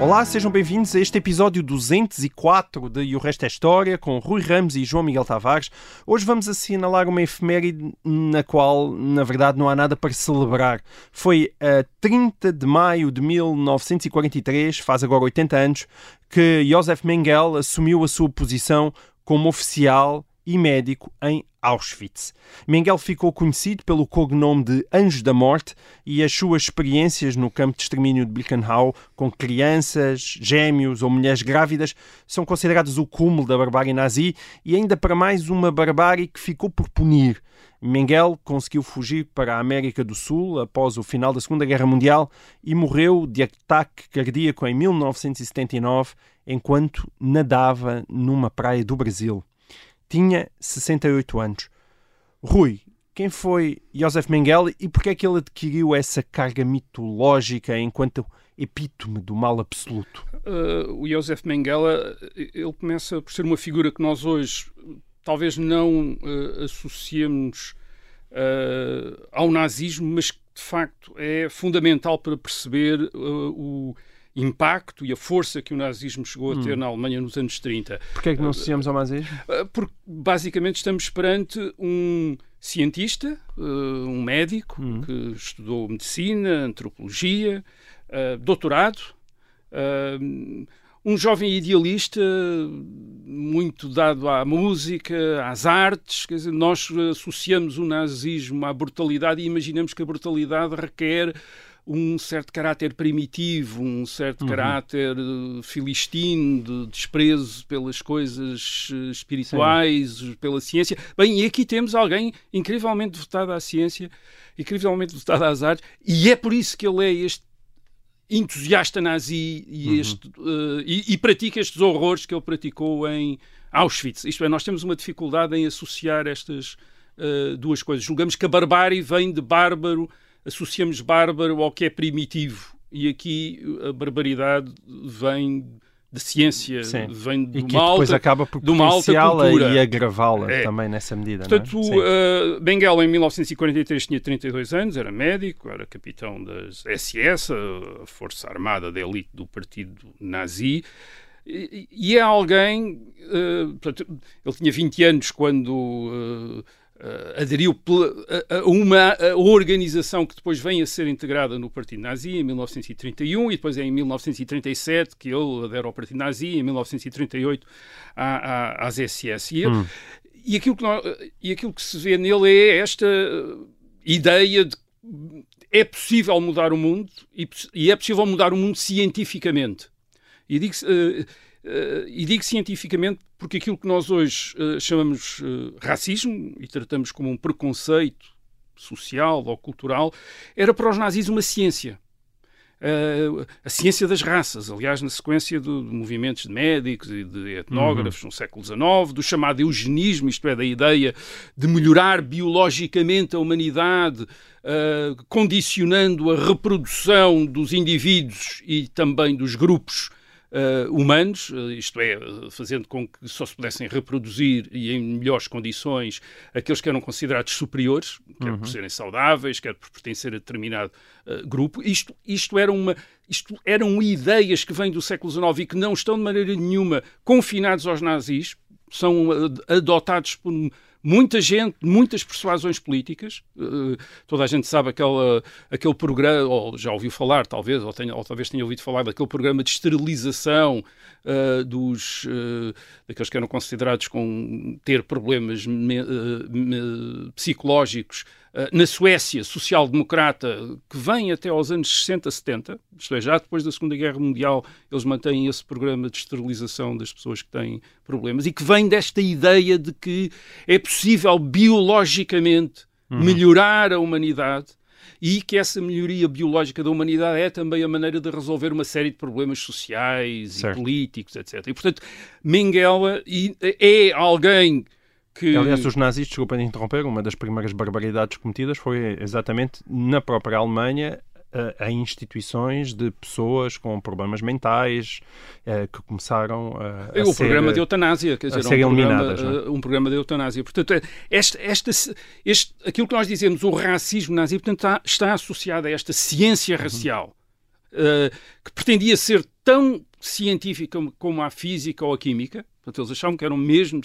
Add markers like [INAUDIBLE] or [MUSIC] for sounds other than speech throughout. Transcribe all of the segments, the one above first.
Olá, sejam bem-vindos a este episódio 204 de E o Resto é História, com Rui Ramos e João Miguel Tavares. Hoje vamos assinalar uma efeméride na qual, na verdade, não há nada para celebrar. Foi a 30 de maio de 1943, faz agora 80 anos, que Josef Mengele assumiu a sua posição como oficial e médico em Auschwitz. Mengele ficou conhecido pelo cognome de Anjo da Morte e as suas experiências no campo de extermínio de Birkenau com crianças, gêmeos ou mulheres grávidas são considerados o cúmulo da barbárie nazi e ainda para mais uma barbárie que ficou por punir. Mengele conseguiu fugir para a América do Sul após o final da Segunda Guerra Mundial e morreu de ataque cardíaco em 1979 enquanto nadava numa praia do Brasil tinha 68 anos. Rui, quem foi Josef Mengele e porquê é que ele adquiriu essa carga mitológica enquanto epítome do mal absoluto? Uh, o Josef Mengele, ele começa por ser uma figura que nós hoje talvez não uh, associemos uh, ao nazismo, mas que de facto é fundamental para perceber o impacto e a força que o nazismo chegou a ter hum. na Alemanha nos anos 30. Porquê é que não associamos ao nazismo? Porque basicamente estamos perante um cientista, um médico hum. que estudou medicina, antropologia, doutorado, um jovem idealista muito dado à música, às artes, quer dizer, nós associamos o nazismo à brutalidade e imaginamos que a brutalidade requer um certo caráter primitivo, um certo uhum. caráter uh, filistino, de desprezo pelas coisas uh, espirituais, Sim. pela ciência. Bem, e aqui temos alguém incrivelmente votado à ciência, incrivelmente votado às artes, e é por isso que ele é este entusiasta nazi e, uhum. este, uh, e, e, pratica estes horrores que ele praticou em Auschwitz. Isto é, nós temos uma dificuldade em associar estas uh, duas coisas. Julgamos que a barbárie vem de bárbaro, associamos bárbaro ao que é primitivo. E aqui a barbaridade vem de ciência, Sim. vem do e que depois alta, acaba por de uma alta cultura. e agravá-la É. também nessa medida. Portanto, é? uh, Benguela em 1943 tinha 32 anos, era médico, era capitão das SS, a força armada da elite do partido nazi, e, e é alguém, uh, portanto, ele tinha 20 anos quando uh, Uh, aderiu a, a uma a organização que depois vem a ser integrada no Partido Nazi em 1931 e depois é em 1937 que ele adere ao Partido Nazi em 1938 à, à, às SS. E, hum. e, aquilo que nós, e aquilo que se vê nele é esta ideia de é possível mudar o mundo e, e é possível mudar o mundo cientificamente. E digo, uh, Uh, e digo cientificamente porque aquilo que nós hoje uh, chamamos uh, racismo e tratamos como um preconceito social ou cultural, era para os nazis uma ciência. a ciência das raças, aliás, na sequência de, de movimentos de médicos e de etnógrafos uhum. no século XIX, do chamado eugenismo, isto é, da ideia de melhorar biologicamente a humanidade, condicionando a reprodução dos indivíduos e também dos grupos Uh, humanos, uh, isto é, uh, fazendo com que só se pudessem reproduzir e em melhores condições aqueles que eram considerados superiores, quer uhum. por serem saudáveis, quer por pertencer a determinado grupo. Isto, isto, era uma, isto eram ideias que vêm do século XIX e que não estão de maneira nenhuma confinados aos nazis, são adotados por muita gente, muitas persuasões políticas. Uh, toda a gente sabe aquela, aquele programa, ou já ouviu falar, talvez, ou, tenha, ou talvez tenha ouvido falar daquele programa de esterilização uh, dos, uh, daqueles que eram considerados com ter problemas me, me, psicológicos na Suécia social-democrata, que vem até aos anos 60, 70, isto é, já depois da Segunda Guerra Mundial, eles mantêm esse programa de esterilização das pessoas que têm problemas e que vem desta ideia de que é possível biologicamente uhum. melhorar a humanidade e que essa melhoria biológica da humanidade é também a maneira de resolver uma série de problemas sociais certo. e políticos, etc. E, portanto, Mengele é alguém que... Aliás, os nazis, desculpa de interromper, uma das primeiras barbaridades cometidas foi exatamente na própria Alemanha a, a instituições de pessoas com problemas mentais eh, que começaram a, a o ser, programa de eutanásia, quer a dizer, ser um, programa, eliminadas, não é? eh, um programa de eutanásia. Portanto, é- esta, esta, este, aquilo que nós dizemos, o racismo nazi, portanto, está, está associado a esta ciência racial, eh, que pretendia ser tão científica como a física ou a química, Portanto, eles achavam que eram mesmo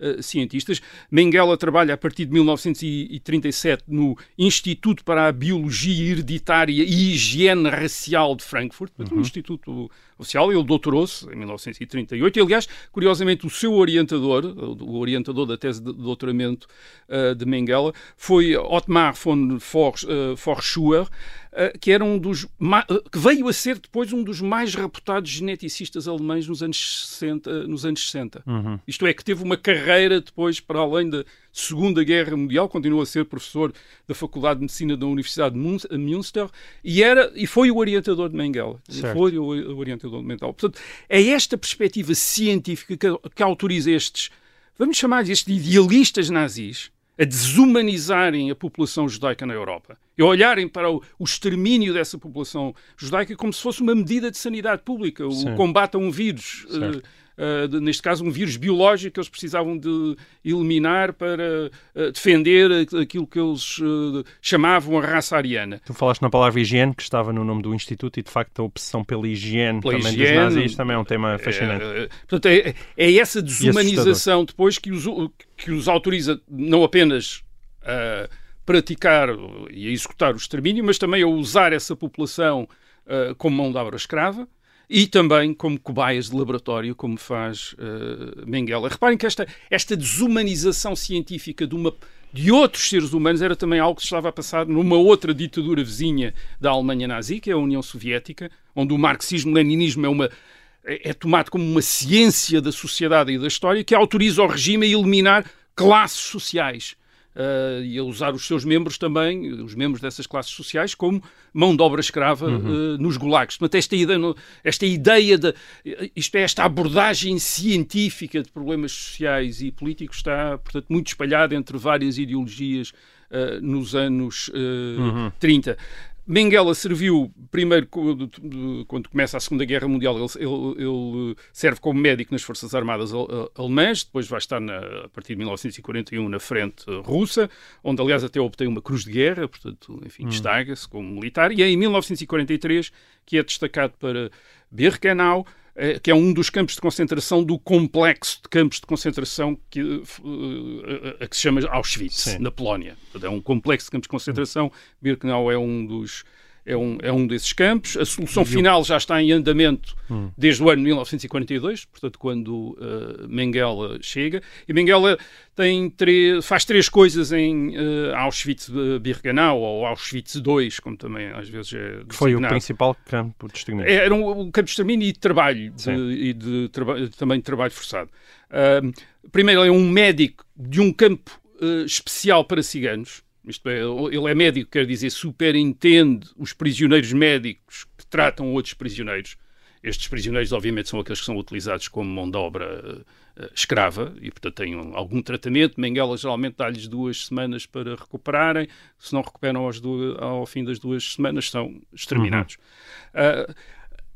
eh, cientistas. Mengele trabalha a partir de 1937 no Instituto para a Biologia Hereditária e Higiene Racial de Frankfurt, portanto, um instituto oficial. Ele doutorou-se em 1938 e, aliás, curiosamente, o seu orientador, o orientador da tese de doutoramento eh, de Mengele, foi Otmar von eh, Forschauer, eh, que era um dos que veio a ser depois um dos mais reputados geneticistas alemães nos anos 60, eh, nos anos 60. Isto é que teve uma carreira depois para além da Segunda Guerra Mundial, continua a ser professor da Faculdade de Medicina da Universidade de Mun- Münster e era e foi o orientador de Mengele. Certo. Foi o orientador de Mengele. Portanto, é esta perspectiva científica que, que autoriza estes, vamos chamar estes idealistas nazis a desumanizarem a população judaica na Europa e a olharem para o, o extermínio dessa população judaica como se fosse uma medida de sanidade pública, o Sim. combate a um vírus. Certo. eh, eh, neste caso, um vírus biológico que eles precisavam de eliminar para eh, defender aquilo que eles eh, chamavam a raça ariana. Tu falaste na palavra higiene, que estava no nome do Instituto, e de facto a obsessão pela higiene Pela também higiene, dos nazis também é um tema fascinante. É, portanto, é, é essa desumanização depois que os, que os autoriza não apenas a praticar e a executar o extermínio, mas também a usar essa população como mão de obra escrava e também como cobaias de laboratório, como faz ah, Mengele. Reparem que esta, esta desumanização científica de uma de outros seres humanos era também algo que se estava a passar numa outra ditadura vizinha da Alemanha nazi, que é a União Soviética, onde o marxismo-leninismo é uma é tomado como uma ciência da sociedade e da história que autoriza o regime a eliminar classes sociais ah, e a usar os seus membros também, os membros dessas classes sociais, como mão de obra escrava ah, nos gulags. Portanto, esta ideia, esta ideia de, isto é, esta abordagem científica de problemas sociais e políticos está, portanto, muito espalhada entre várias ideologias ah, nos anos ah, 30. Mengele serviu primeiro quando, começa a Segunda Guerra Mundial, ele, ele- ele serve como médico nas Forças Armadas al- alemãs, depois vai estar na- a partir de 1941 na frente russa, onde aliás até obtém uma cruz de guerra, portanto, enfim, destaca-se como militar, e é em 1943 que é destacado para Birkenau, eh, que é um dos campos de concentração do complexo de campos de concentração que, eh, a que se chama Auschwitz, Sim. na Polónia. É um complexo de campos de concentração. Birkenau é um dos é um, é um desses campos. A solução final já está em andamento desde o ano 1942, portanto, quando eh, Mengele chega. E Mengele tem três, faz três coisas em eh, Auschwitz-Birkenau, ou Auschwitz II, como também às vezes é Que foi o designado. principal campo de extermínio. Era um, um campo de extermínio e de trabalho, de- e de traba- também de trabalho forçado. Ahm, primeiro, é um médico de um campo eh, especial para ciganos. Isto é, ele é médico, quer dizer, superintende os prisioneiros médicos que tratam outros prisioneiros. Estes prisioneiros, obviamente, são aqueles que são utilizados como mão de obra eh, escrava e, portanto, têm um- algum tratamento. Mengele geralmente dá-lhes duas semanas para recuperarem. Se não recuperam ao fim das duas semanas, são exterminados. Ah,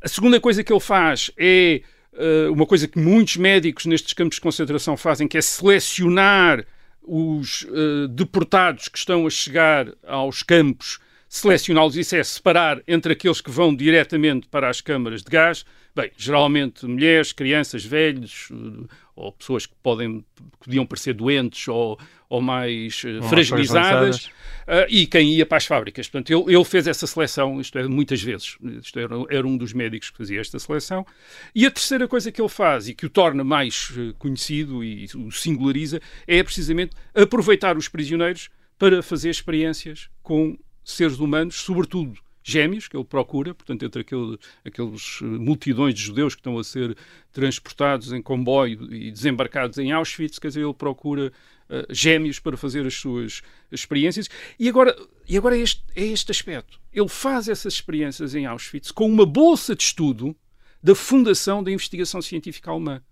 a segunda coisa que ele faz é uh, uma coisa que muitos médicos nestes campos de concentração fazem, que é selecionar os uh, deportados que estão a chegar aos campos, selecioná-los, isso é separar entre aqueles que vão diretamente para as câmaras de gás, bem, geralmente mulheres, crianças, velhos, uh, ou pessoas que podem, podiam parecer doentes ou, ou mais uh, mais fragilizadas. Uh, e quem ia para as fábricas. Portanto, ele, ele fez essa seleção, isto é, muitas vezes. Isto era, era um dos médicos que fazia esta seleção. E a terceira coisa que ele faz e que o torna mais eh, conhecido e o singulariza é precisamente aproveitar os prisioneiros para fazer experiências com seres humanos, sobretudo gêmeos, que ele procura, portanto, entre aquele, aqueles eh, multidões de judeus que estão a ser transportados em comboio e desembarcados em Auschwitz, quer dizer, ele procura eh, gêmeos para fazer as suas experiências. E agora, e agora é, este, é este aspecto. Ele faz essas experiências em Auschwitz com uma bolsa de estudo da Fundação da Investigação Científica Alemã.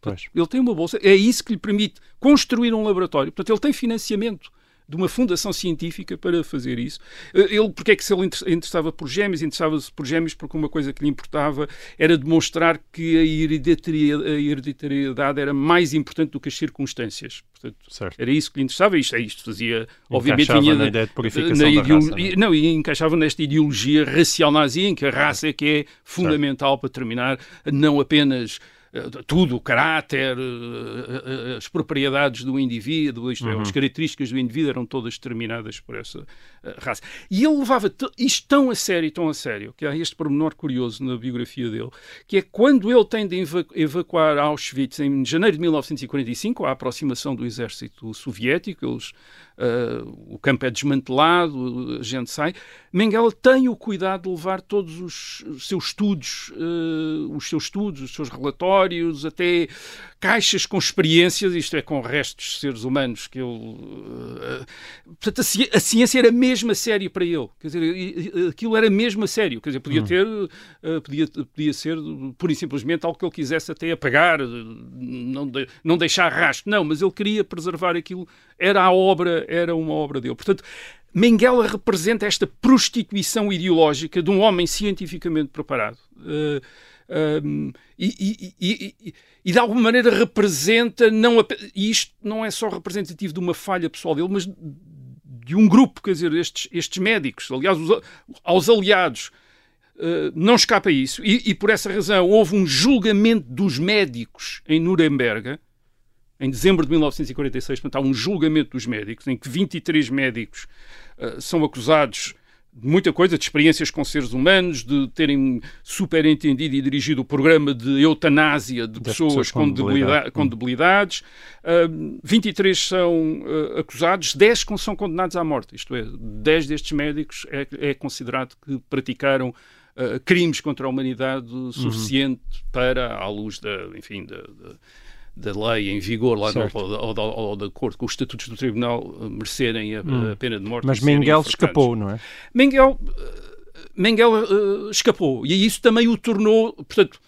Pois. Ele tem uma bolsa, é isso que lhe permite construir um laboratório. Portanto, ele tem financiamento de uma fundação científica para fazer isso. Eh, Ele, porque é que se ele inter- interessava por gêmeos? Interessava-se por gêmeos porque uma coisa que lhe importava era demonstrar que a hereditariedade era mais importante do que as circunstâncias. Portanto, era isso que lhe interessava. Isto, é isto fazia, obviamente, Encaixava vinha na da- ideia de purificação na raça, não é? e- não, e encaixava nesta ideologia racial nazi, em que a raça é que é fundamental para determinar não apenas tudo, o caráter, eh, eh, as propriedades do indivíduo, isto é, Uhum. as características do indivíduo eram todas determinadas por essa eh, raça. E ele levava isto tão a sério, tão a sério, que há este pormenor curioso na biografia dele, que é quando ele tem de eva- evacuar Auschwitz em janeiro de 1945, a aproximação do exército soviético, eles, eh, o campo é desmantelado, a gente sai, Mengele tem o cuidado de levar todos os, os seus estudos, eh, os seus estudos, os seus relatórios, até caixas com experiências, isto é, com restos de seres humanos que ele... eh, portanto, a, a ciência era mesmo a sério para ele. Quer dizer, aquilo era mesmo a sério. Quer dizer, podia ter, eh, podia, podia ser pura e simplesmente algo que ele quisesse até apagar, não, de- não deixar rastro. Não, mas ele queria preservar aquilo. Era a obra, era uma obra dele. Portanto, Mengele representa esta prostituição ideológica de um homem cientificamente preparado. Eh, um, e, e- e- e- e, de alguma maneira representa, não, e isto não é só representativo de uma falha pessoal dele, mas de um grupo, quer dizer, estes, estes médicos, aliás, os aos aliados, eh, não escapa isso. E por essa razão houve um julgamento dos médicos em Nuremberg, em dezembro de 1946, portanto, há um julgamento dos médicos, em que 23 médicos eh, são acusados de muita coisa, de experiências com seres humanos, de terem superentendido e dirigido o programa de eutanásia de pessoas, pessoas com com, debilidade- com debilidades. Uh, 23 são uh, acusados, 10 con- são condenados à morte. Isto é, 10 destes médicos é, é considerado que praticaram uh, crimes contra a humanidade suficiente para, à luz da, enfim, da, da- da lei em vigor lá no, ou, ou, ou de acordo com os estatutos do tribunal uh, merecerem a, a pena de morte. Mas enforcados. escapou, não é? Mengele, eh, Mengele eh, escapou e isso também o tornou, portanto,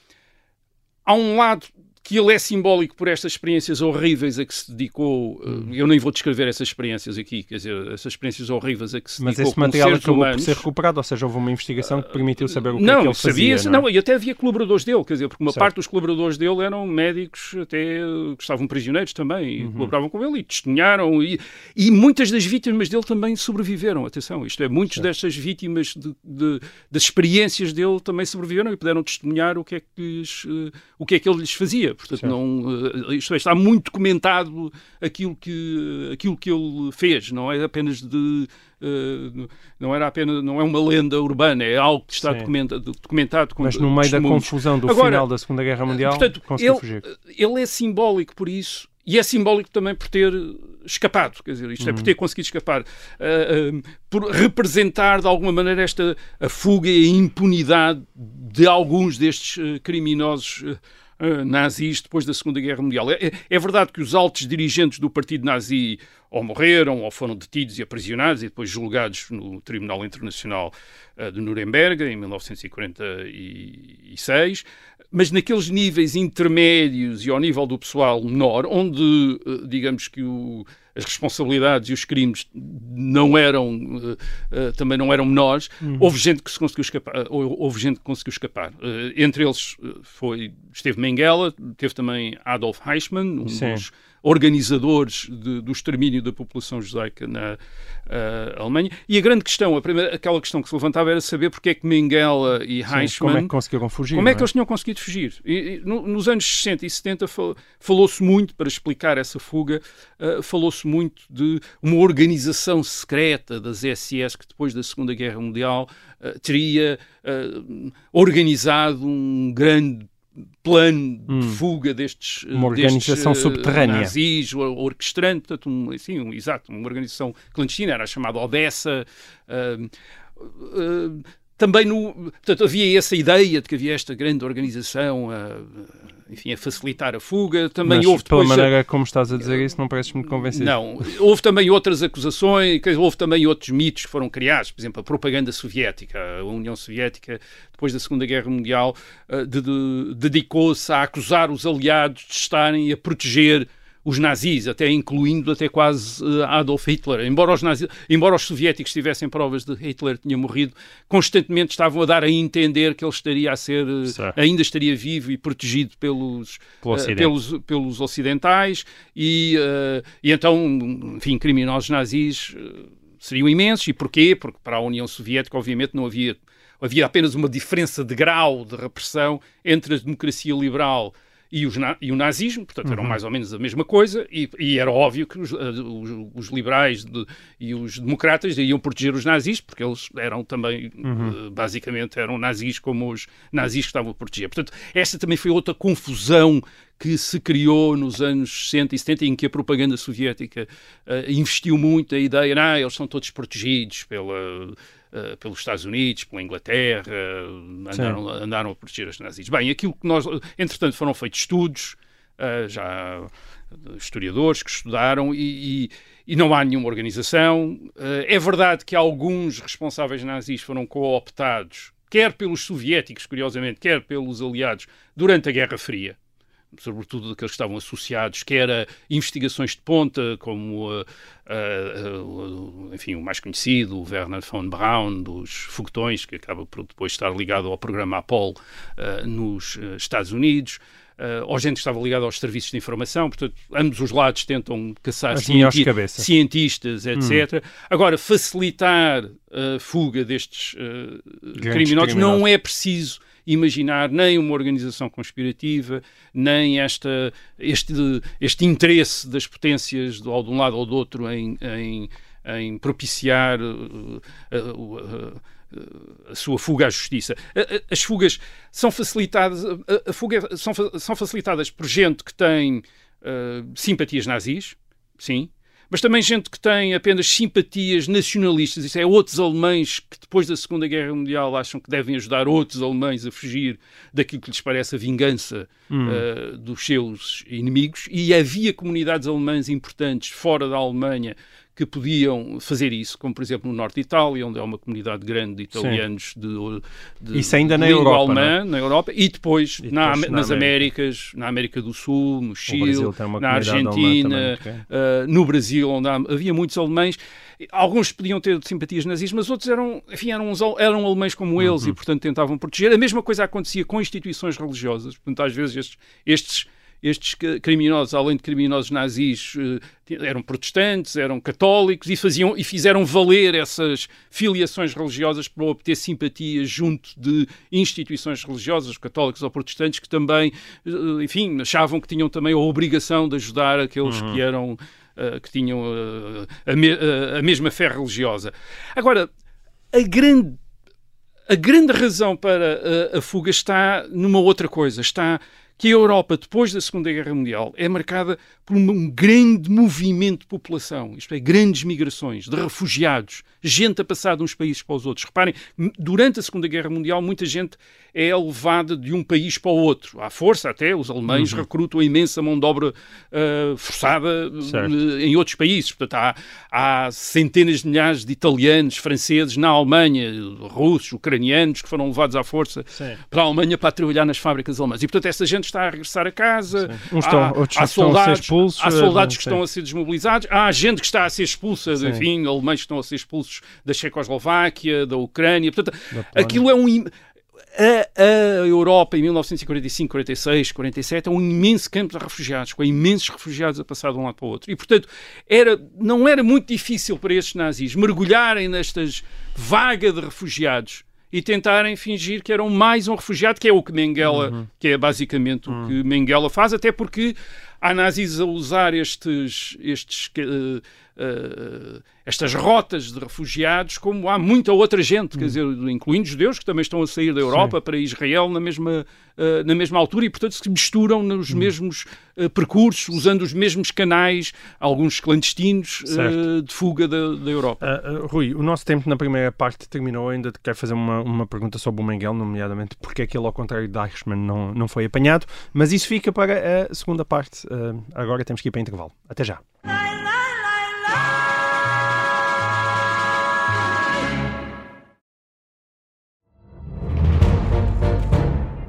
há um lado que ele é simbólico por estas experiências horríveis a que se dedicou. eh, Eu nem vou descrever essas experiências aqui, quer dizer, essas experiências horríveis a que se Mas dedicou esse com material acabou humanos. por ser recuperado, ou seja, houve uma investigação que permitiu saber o que é não, que ele fazia. sabia-se, não, é? não, e até havia colaboradores dele, quer dizer, porque uma Certo. parte dos colaboradores dele eram médicos até que estavam prisioneiros também e Uhum. colaboravam com ele e testemunharam e, e muitas das vítimas dele também sobreviveram, atenção, isto é, muitas destas vítimas de, de- das experiências dele também sobreviveram e puderam testemunhar o que é que, lhes, eh, o que, é que ele lhes fazia, portanto, Certo. não, eh, isto é, está muito documentado aquilo que, aquilo que ele fez, não é apenas de eh, não era apenas não é uma lenda urbana é algo que está Sim. documenta- documentado com Mas no meio da confusão do Agora, final da Segunda Guerra Mundial, portanto, conseguiu ele, fugir. ele é simbólico por isso e é simbólico também por ter escapado, quer dizer, isto é por ter conseguido escapar, ah, ah, por representar de alguma maneira esta a fuga e a impunidade de alguns destes ah, criminosos ah, nazis depois da Segunda Guerra Mundial. É, é- verdade que os altos dirigentes do partido nazi ou morreram ou foram detidos e aprisionados e depois julgados no Tribunal Internacional ah, de Nuremberg em 1946, mas naqueles níveis intermédios e ao nível do pessoal menor, onde, eh, digamos que o- as responsabilidades e os crimes não eram, eh, eh, também não eram menores, houve gente que se conseguiu escapar, eh, hou- houve gente que conseguiu escapar. Entre eles foi, esteve Mengele, teve também Adolf Eichmann, um Sim. dos organizadores de- do extermínio da população judaica na eh, Alemanha. E a grande questão, a primeira, aquela questão que se levantava era saber porque é que Mengele e Sim, Eichmann como é que conseguiram fugir? como é não que eles tinham conseguido fugir? E, e, no- nos anos 60 e 70 fal- falou-se muito, para explicar essa fuga, uh, falou-se muito de uma organização secreta das SS que depois da Segunda Guerra Mundial uh, teria uh, organizado um grande plano de fuga destes Hum. Uma destes, organização uh, subterrânea. nazis, orquestrante, portanto, um, assim, um, exato, uma organização clandestina, era chamada Odessa, uh, uh, também no, portanto, havia essa ideia de que havia esta grande organização a, enfim, a facilitar a fuga. Também Mas, houve pela depois a- maneira como estás a dizer isso, não pareces muito convencido. não, houve também outras acusações, houve também outros mitos que foram criados, por exemplo, a propaganda soviética, a União Soviética, depois da Segunda Guerra Mundial, eh, de- de- dedicou-se a acusar os aliados de estarem a proteger os nazis, até incluindo até quase eh, Adolf Hitler. Embora os, nazis, embora os soviéticos tivessem provas de que Hitler tinha morrido, constantemente estavam a dar a entender que ele estaria a ser, eh, ainda estaria vivo e protegido pelos, Pelo Ocidente. pelos, pelos ocidentais e, eh, e então, enfim, criminosos nazis eh, seriam imensos. E porquê? Porque para a União Soviética, obviamente, não havia, havia apenas uma diferença de grau de repressão entre a democracia liberal e, os na- e o nazismo, portanto eram mais ou menos a mesma coisa, e, e era óbvio que os, eh, os- os liberais de- e os democratas iam proteger os nazis, porque eles eram também, eh, basicamente, eram nazis como os nazis que estavam a proteger. Portanto, esta também foi outra confusão que se criou nos anos 60 e 70, em que a propaganda soviética eh, investiu muito a ideia, ah, eles são todos protegidos pela, eh, pelos Estados Unidos, pela Inglaterra, andaram, andaram a proteger os nazis. Bem, aquilo que nós, entretanto, foram feitos estudos, eh, já historiadores que estudaram e, e- e não há nenhuma organização. Eh, é verdade que alguns responsáveis nazis foram cooptados, quer pelos soviéticos, curiosamente, quer pelos aliados, durante a Guerra Fria sobretudo daqueles que estavam associados, quer a investigações de ponta, como uh, uh, uh, enfim, o mais conhecido, o Werner von Braun, dos foguetões, que acaba por depois estar ligado ao programa Apollo uh, nos uh, Estados Unidos. Uh, ou gente que estava ligada aos serviços de informação, portanto, ambos os lados tentam caçar cienti- cientistas, etc. Agora, facilitar a fuga destes uh, criminosos não criminosos. é preciso imaginar nem uma organização conspirativa, nem esta, este, este interesse das potências, ou de um lado ou do outro, em, em, em propiciar uh, uh, uh, a sua fuga à justiça. As fugas são facilitadas, a, fuga são, são facilitadas por gente que tem uh, simpatias nazis, sim, mas também gente que tem apenas simpatias nacionalistas. Isso é outros alemães que depois da Segunda Guerra Mundial acham que devem ajudar outros alemães a fugir daquilo que lhes parece a vingança uh, dos seus inimigos. E havia comunidades alemãs importantes fora da Alemanha que podiam fazer isso, como por exemplo no norte de Itália, onde há uma comunidade grande de italianos de, de Isso ainda na Europa, não é? alemã, na Europa, e depois, E na- depois na nas América. Américas, na América do Sul, no Chile, na alemã Argentina, também. Uh, no Brasil, onde há- havia muitos alemães. Alguns podiam ter simpatias nazis, mas outros eram, enfim, eram, uns eram alemães como eles Uhum. e, portanto, tentavam proteger. A mesma coisa acontecia com instituições religiosas. Portanto, às vezes estes, estes, estes criminosos, além de criminosos nazis, eh, eram protestantes, eram católicos e, faziam, e fizeram valer essas filiações religiosas para obter simpatia junto de instituições religiosas, católicos ou protestantes, que também, eh, enfim, achavam que tinham também a obrigação de ajudar aqueles que eram uh, que tinham a, me- a mesma fé religiosa. Agora, a grande, a grande razão para uh, a fuga está numa outra coisa. Está que a Europa, depois da Segunda Guerra Mundial, é marcada por um, grande movimento de população, isto é, grandes migrações de refugiados, gente a passar de uns países para os outros. Reparem, durante a Segunda Guerra Mundial, muita gente é levada de um país para o outro. À força, até, os alemães recrutam a imensa mão de obra uh, forçada Certo. uh, em outros países. Portanto, há, há centenas de milhares de italianos, franceses na Alemanha, russos, ucranianos, que foram levados à força Sim. para a Alemanha para trabalhar nas fábricas alemãs. E, portanto, essa gente está a regressar a casa. Estão- há, há estão ser soldados, expulsos, há eh, soldados que estão a ser desmobilizados. Há gente que está a ser expulsa, Sim. enfim, alemães que estão a ser expulsos da Checoslováquia, da Ucrânia. Portanto, Polónia. aquilo é um... A, a Europa em 1945, 46, 47 é um imenso campo de refugiados, com imensos refugiados a passar de um lado para o outro. E, portanto, era, não era muito difícil para estes nazis mergulharem nestas vaga de refugiados e tentarem fingir que eram mais um refugiado, que é o que Mengele, que é basicamente o que Mengele faz, até porque há nazis a usar estes, estes uh, uh, estas rotas de refugiados, como há muita outra gente, quer dizer, incluindo judeus que também estão a sair da Europa Sim. para Israel na mesma, uh, na mesma altura e, portanto, se misturam nos hum. mesmos uh, percursos, usando os mesmos canais, alguns clandestinos, uh, de fuga da, da Europa. Rui, o nosso tempo na primeira parte terminou. Ainda quero fazer uma, uma pergunta sobre o Mengel, nomeadamente porque é que ele, ao contrário de Eichmann, não, não foi apanhado, mas isso fica para a segunda parte. agora temos que ir para intervalo. Até já.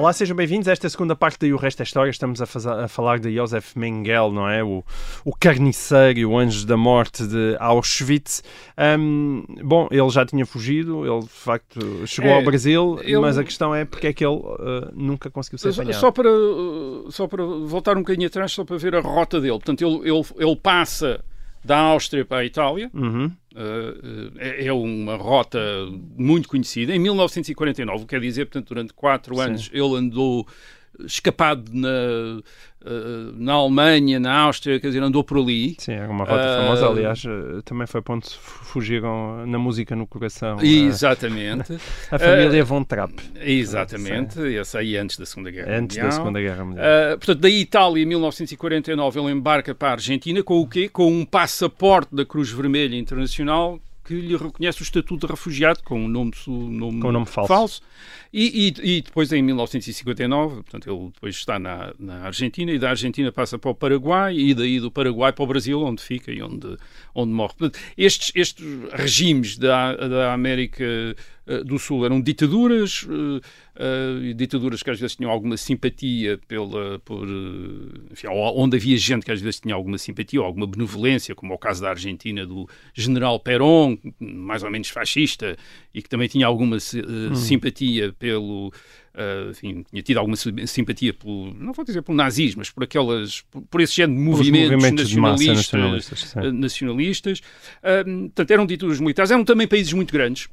Olá, sejam bem-vindos a esta segunda parte de O Resto da História. Estamos a, fazer, a falar de Josef Mengele, não é? O, o carniceiro, o anjo da morte de Auschwitz. Um, bom, ele já tinha fugido, ele de facto chegou é, ao Brasil, ele... mas a questão é porque é que ele uh, nunca conseguiu ser apanhado. Só para, só para voltar um bocadinho atrás, só para ver a rota dele. Portanto, ele, ele, ele passa da Áustria para a Itália. Uhum. Uh, é uma rota muito conhecida. Em 1949, quer dizer, portanto, durante quatro Sim. anos, ele andou escapado na, uh, na Alemanha, na Áustria, quer dizer, andou por ali. Sim, é uma rota uh, famosa, aliás, eh, também foi ponto fugiram na música no coração. Exatamente. [LAUGHS] a família Von Trapp. Exatamente, esse aí antes da Segunda Guerra antes Mundial. da Segunda Guerra Mundial. portanto, da Itália, em 1949, ele embarca para a Argentina com o quê? Com um passaporte da Cruz Vermelha Internacional que lhe reconhece o estatuto de refugiado com um nome, nome, com um nome falso. falso. E, e, e, depois, em 1959, portanto, ele depois está na, na, Argentina e da Argentina passa para o Paraguai e daí do Paraguai para o Brasil, onde fica e onde, onde morre. Portanto, estes, estes regimes da, da América do Sul eram ditaduras, uh, uh, ditaduras que às vezes tinham alguma simpatia pela, por, enfim, onde havia gente que às vezes tinha alguma simpatia ou alguma benevolência, como é o caso da Argentina do general Perón, mais ou menos fascista, e que também tinha alguma hum. simpatia pelo. Uh, enfim, tinha tido alguma simpatia pelo, não vou dizer pelo nazismo, mas por aquelas, por, por esse género de movimentos, movimentos nacionalistas. De nacionalistas, uh, nacionalistas. Uh, portanto, eram ditaduras militares, eram também países muito grandes,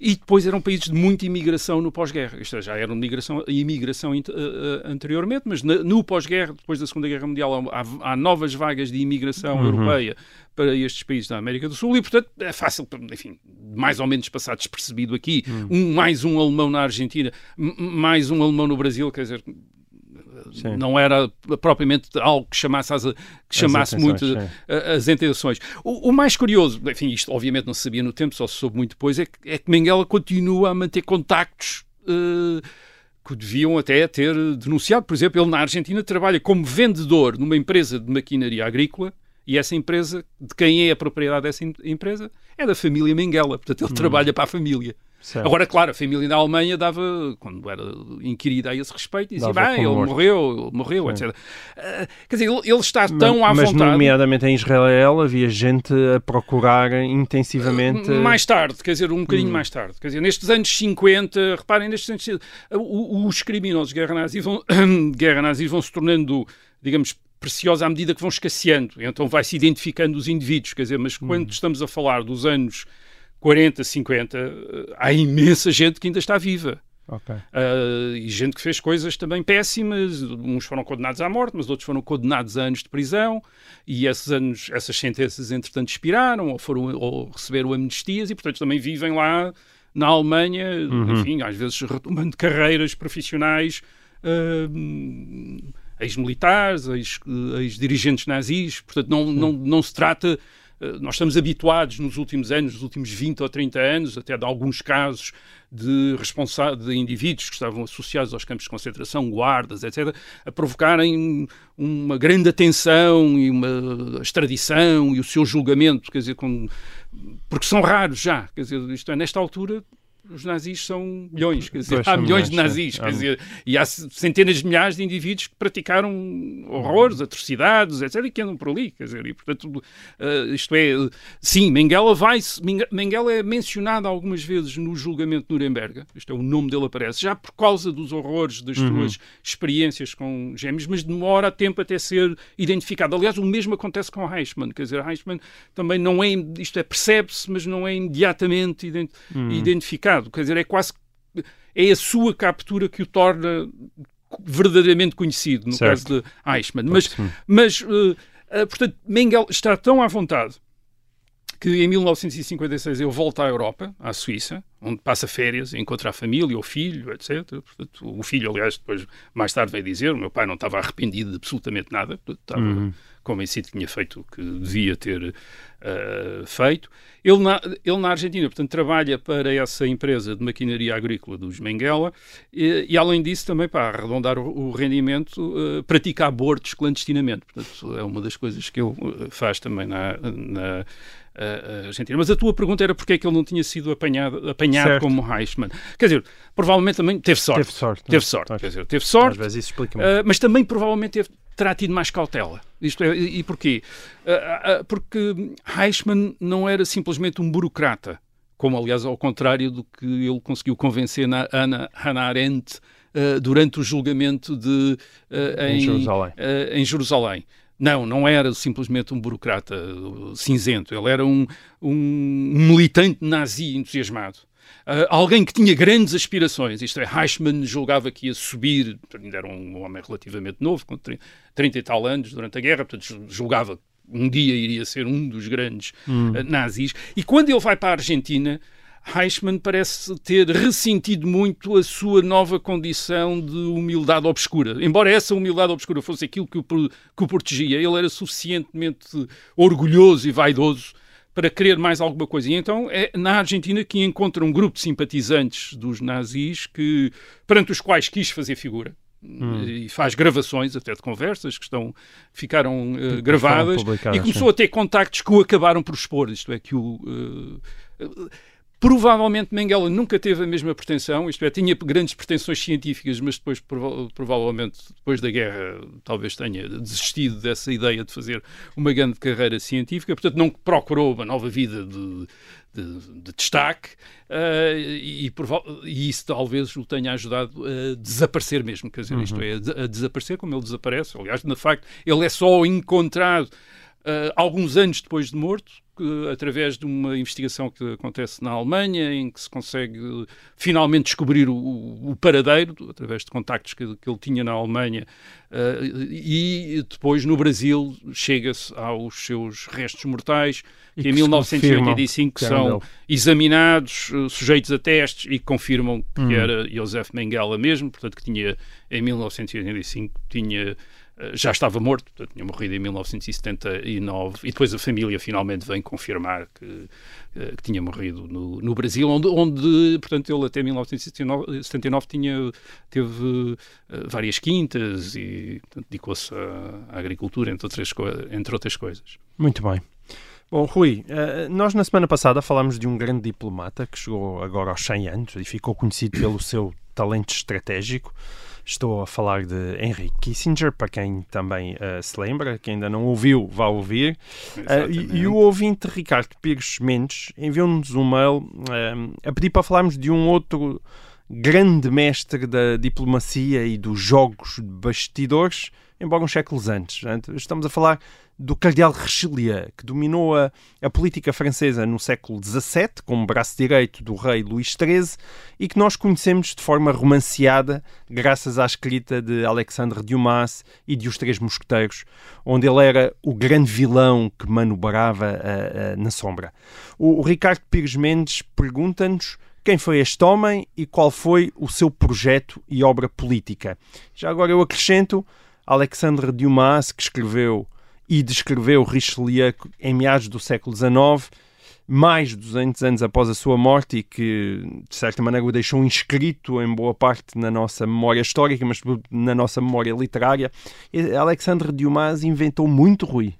e depois eram países de muita imigração no pós-guerra. Isto já era imigração, imigração uh, anteriormente, mas no pós-guerra, depois da Segunda Guerra Mundial, há, há novas vagas de imigração uhum. europeia para estes países da América do Sul e, portanto, é fácil, enfim, mais ou menos passar despercebido aqui. Uhum. Um, mais um alemão na Argentina, mais um alemão no Brasil, quer dizer, Sim. não era propriamente algo que chamasse, as, que chamasse as muito as intenções. O, o, mais curioso, enfim, isto obviamente não se sabia no tempo, só se soube muito depois, é que, é que continua a manter contactos. Uh, que deviam até ter denunciado. Por exemplo, ele na Argentina trabalha como vendedor numa empresa de maquinaria agrícola e essa empresa, de quem é a propriedade dessa empresa, é da família Mengele. Portanto, ele hum. trabalha para a família. Certo. Agora, claro, a família da Alemanha dava, quando era inquirida a esse respeito, dizia, bem, ele morto. morreu, morreu, Sim. etc. Uh, quer dizer, ele, ele está tão mas, à mas, vontade... Mas, nomeadamente em Israel, havia gente a procurar intensivamente... Uh, mais tarde, quer dizer, um bocadinho hum. mais tarde. Quer dizer, nestes anos 50, reparem, nestes anos 50, os criminosos de guerra nazi vão, [COUGHS] guerra nazi vão se tornando, digamos, preciosa à medida que vão escasseando. Então vai-se identificando os indivíduos, quer dizer, mas quando hum. estamos a falar dos anos 40, 50, eh, há imensa gente que ainda está viva. Okay. Uh, e gente que fez coisas também péssimas, uns foram condenados à morte, mas outros foram condenados a anos de prisão, e esses anos, essas sentenças entretanto expiraram, ou, foram, ou receberam amnistias, e portanto também vivem lá na Alemanha, uhum. enfim, às vezes retomando carreiras profissionais uh, ex-militares, ex-dirigentes nazis, portanto não, não, não se trata nós estamos habituados nos últimos anos, nos últimos 20 ou 30 anos, até de alguns casos de, de indivíduos que estavam associados aos campos de concentração, guardas, etc., a provocarem uma grande atenção e uma extradição e o seu julgamento, quer dizer, com, porque são raros já, quer dizer, isto é, nesta altura os nazis são milhões, quer dizer, pois, há milhões de nazis, quer dizer, e há centenas de milhares de indivíduos que praticaram horrores, atrocidades, etc., e que andam por ali, quer dizer, e portanto, uh, isto é, sim, Mengele vai Mengele é mencionado algumas vezes no julgamento de Nuremberg, isto é, o nome dele aparece, já por causa dos horrores das uhum. suas experiências com gêmeos, mas demora tempo até ser identificado. Aliás, o mesmo acontece com Eichmann, quer dizer, Eichmann também não é, isto é, percebe-se, mas não é imediatamente ident uhum. identificado quer dizer, é quase é a sua captura que o torna verdadeiramente conhecido, no certo. caso de Eichmann. Mas, mas uh, portanto, Mengele está tão à vontade que em 1956 eu volto à Europa, à Suíça, onde passa férias, encontra a família, o filho, etc. Portanto, o filho, aliás, depois, mais tarde veio dizer, o meu pai não estava arrependido de absolutamente nada, portanto, estava uhum. convencido que tinha feito o que devia ter uh, feito. Ele na, ele na Argentina, portanto, trabalha para essa empresa de maquinaria agrícola dos Menguela e, e além disso, também para arredondar o, o rendimento, uh, pratica abortos clandestinamente. Portanto, é uma das coisas que ele eh, faz também na, na uh, Argentina. Mas a tua pergunta era porque é que ele não tinha sido apanhado, apanhado como Heisman. Quer dizer, provavelmente também teve sorte. Teve sorte. Teve sorte. Quer dizer, teve sorte. Às vezes isso explica uh, mas também provavelmente teve, terá tido mais cautela. Isto é, e, e porquê? Uh, porque Heisman não era simplesmente um burocrata, como aliás ao contrário do que ele conseguiu convencer na Ana, Hannah Arendt durante o julgamento de, em, em Jerusalém. em Jerusalém. Não, não era simplesmente um burocrata cinzento, ele era um, um militante nazi entusiasmado. Uh, alguém que tinha grandes aspirações, isto é, Eichmann julgava que ia subir, ainda era um homem relativamente novo, com 30 e tal anos durante a guerra, portanto julgava um dia iria ser um dos grandes hum. uh, nazis. E quando ele vai para a Argentina, Eichmann parece ter ressentido muito a sua nova condição de humildade obscura. Embora essa humildade obscura fosse aquilo que o, que o protegia, ele era suficientemente orgulhoso e vaidoso para querer mais alguma coisa. E então é na Argentina que encontra um grupo de simpatizantes dos nazis que, perante os quais quis fazer figura. Hum. e faz gravações até de conversas que estão ficaram uh, gravadas e começou sim. a ter contactos que o acabaram por expor isto é que o uh, Provavelmente Mengele nunca teve a mesma pretensão, isto é, tinha grandes pretensões científicas, mas depois, prova provavelmente, depois da guerra, talvez tenha desistido dessa ideia de fazer uma grande carreira científica, portanto, não procurou uma nova vida de, de, de destaque uh, e, e, isso talvez o tenha ajudado a desaparecer mesmo, quer dizer, uhum. isto é, a, a desaparecer como ele desaparece. Aliás, de facto, ele é só encontrado Uh, alguns anos depois de morto, através de uma investigação que acontece na Alemanha, em que se consegue finalmente descobrir o, o paradeiro, através de contactos que, que, ele tinha na Alemanha, uh, e depois no Brasil chega-se aos seus restos mortais, que, que em 1985 são examinados, uh, sujeitos a testes e confirmam que hum. era Josef Mengele mesmo, portanto que tinha, em 1985, tinha eh, já estava morto, tinha morrido em 1979, e depois a família finalmente vem confirmar que, eh, que tinha morrido no, no Brasil, onde, onde, portanto, ele até 1979 tinha, teve uh, várias quintas e dedicou-se à, à, agricultura, entre outras, entre outras coisas. Muito bem. Bom, Rui, nós na semana passada falámos de um grande diplomata que chegou agora aos 100 anos e ficou conhecido pelo seu talento estratégico. Estou a falar de Henry Kissinger, para quem também uh, se lembra, quem ainda não ouviu, vá ouvir. Uh, e, e, o ouvinte Ricardo Pires Mendes enviou-nos um mail uh, a pedir para falarmos de um outro grande mestre da diplomacia e dos jogos de bastidores, embora uns séculos antes. Estamos a falar do cardeal Richelieu, que dominou a, a, política francesa no século XVII, como braço direito do rei Luís XIII, e que nós conhecemos de forma romanceada graças à escrita de Alexandre Dumas e de Os Três Mosqueteiros, onde ele era o grande vilão que manobrava uh, uh, na sombra. O, o Ricardo Pires Mendes pergunta-nos quem foi este homem e qual foi o seu projeto e obra política. Já agora eu acrescento Alexandre Dumas, que escreveu e descreveu Richelieu em meados do século XIX, mais de 200 anos após a sua morte e que, de certa maneira, o deixou inscrito em boa parte na nossa memória histórica, mas na nossa memória literária. Alexandre Dumas inventou muito, Rui.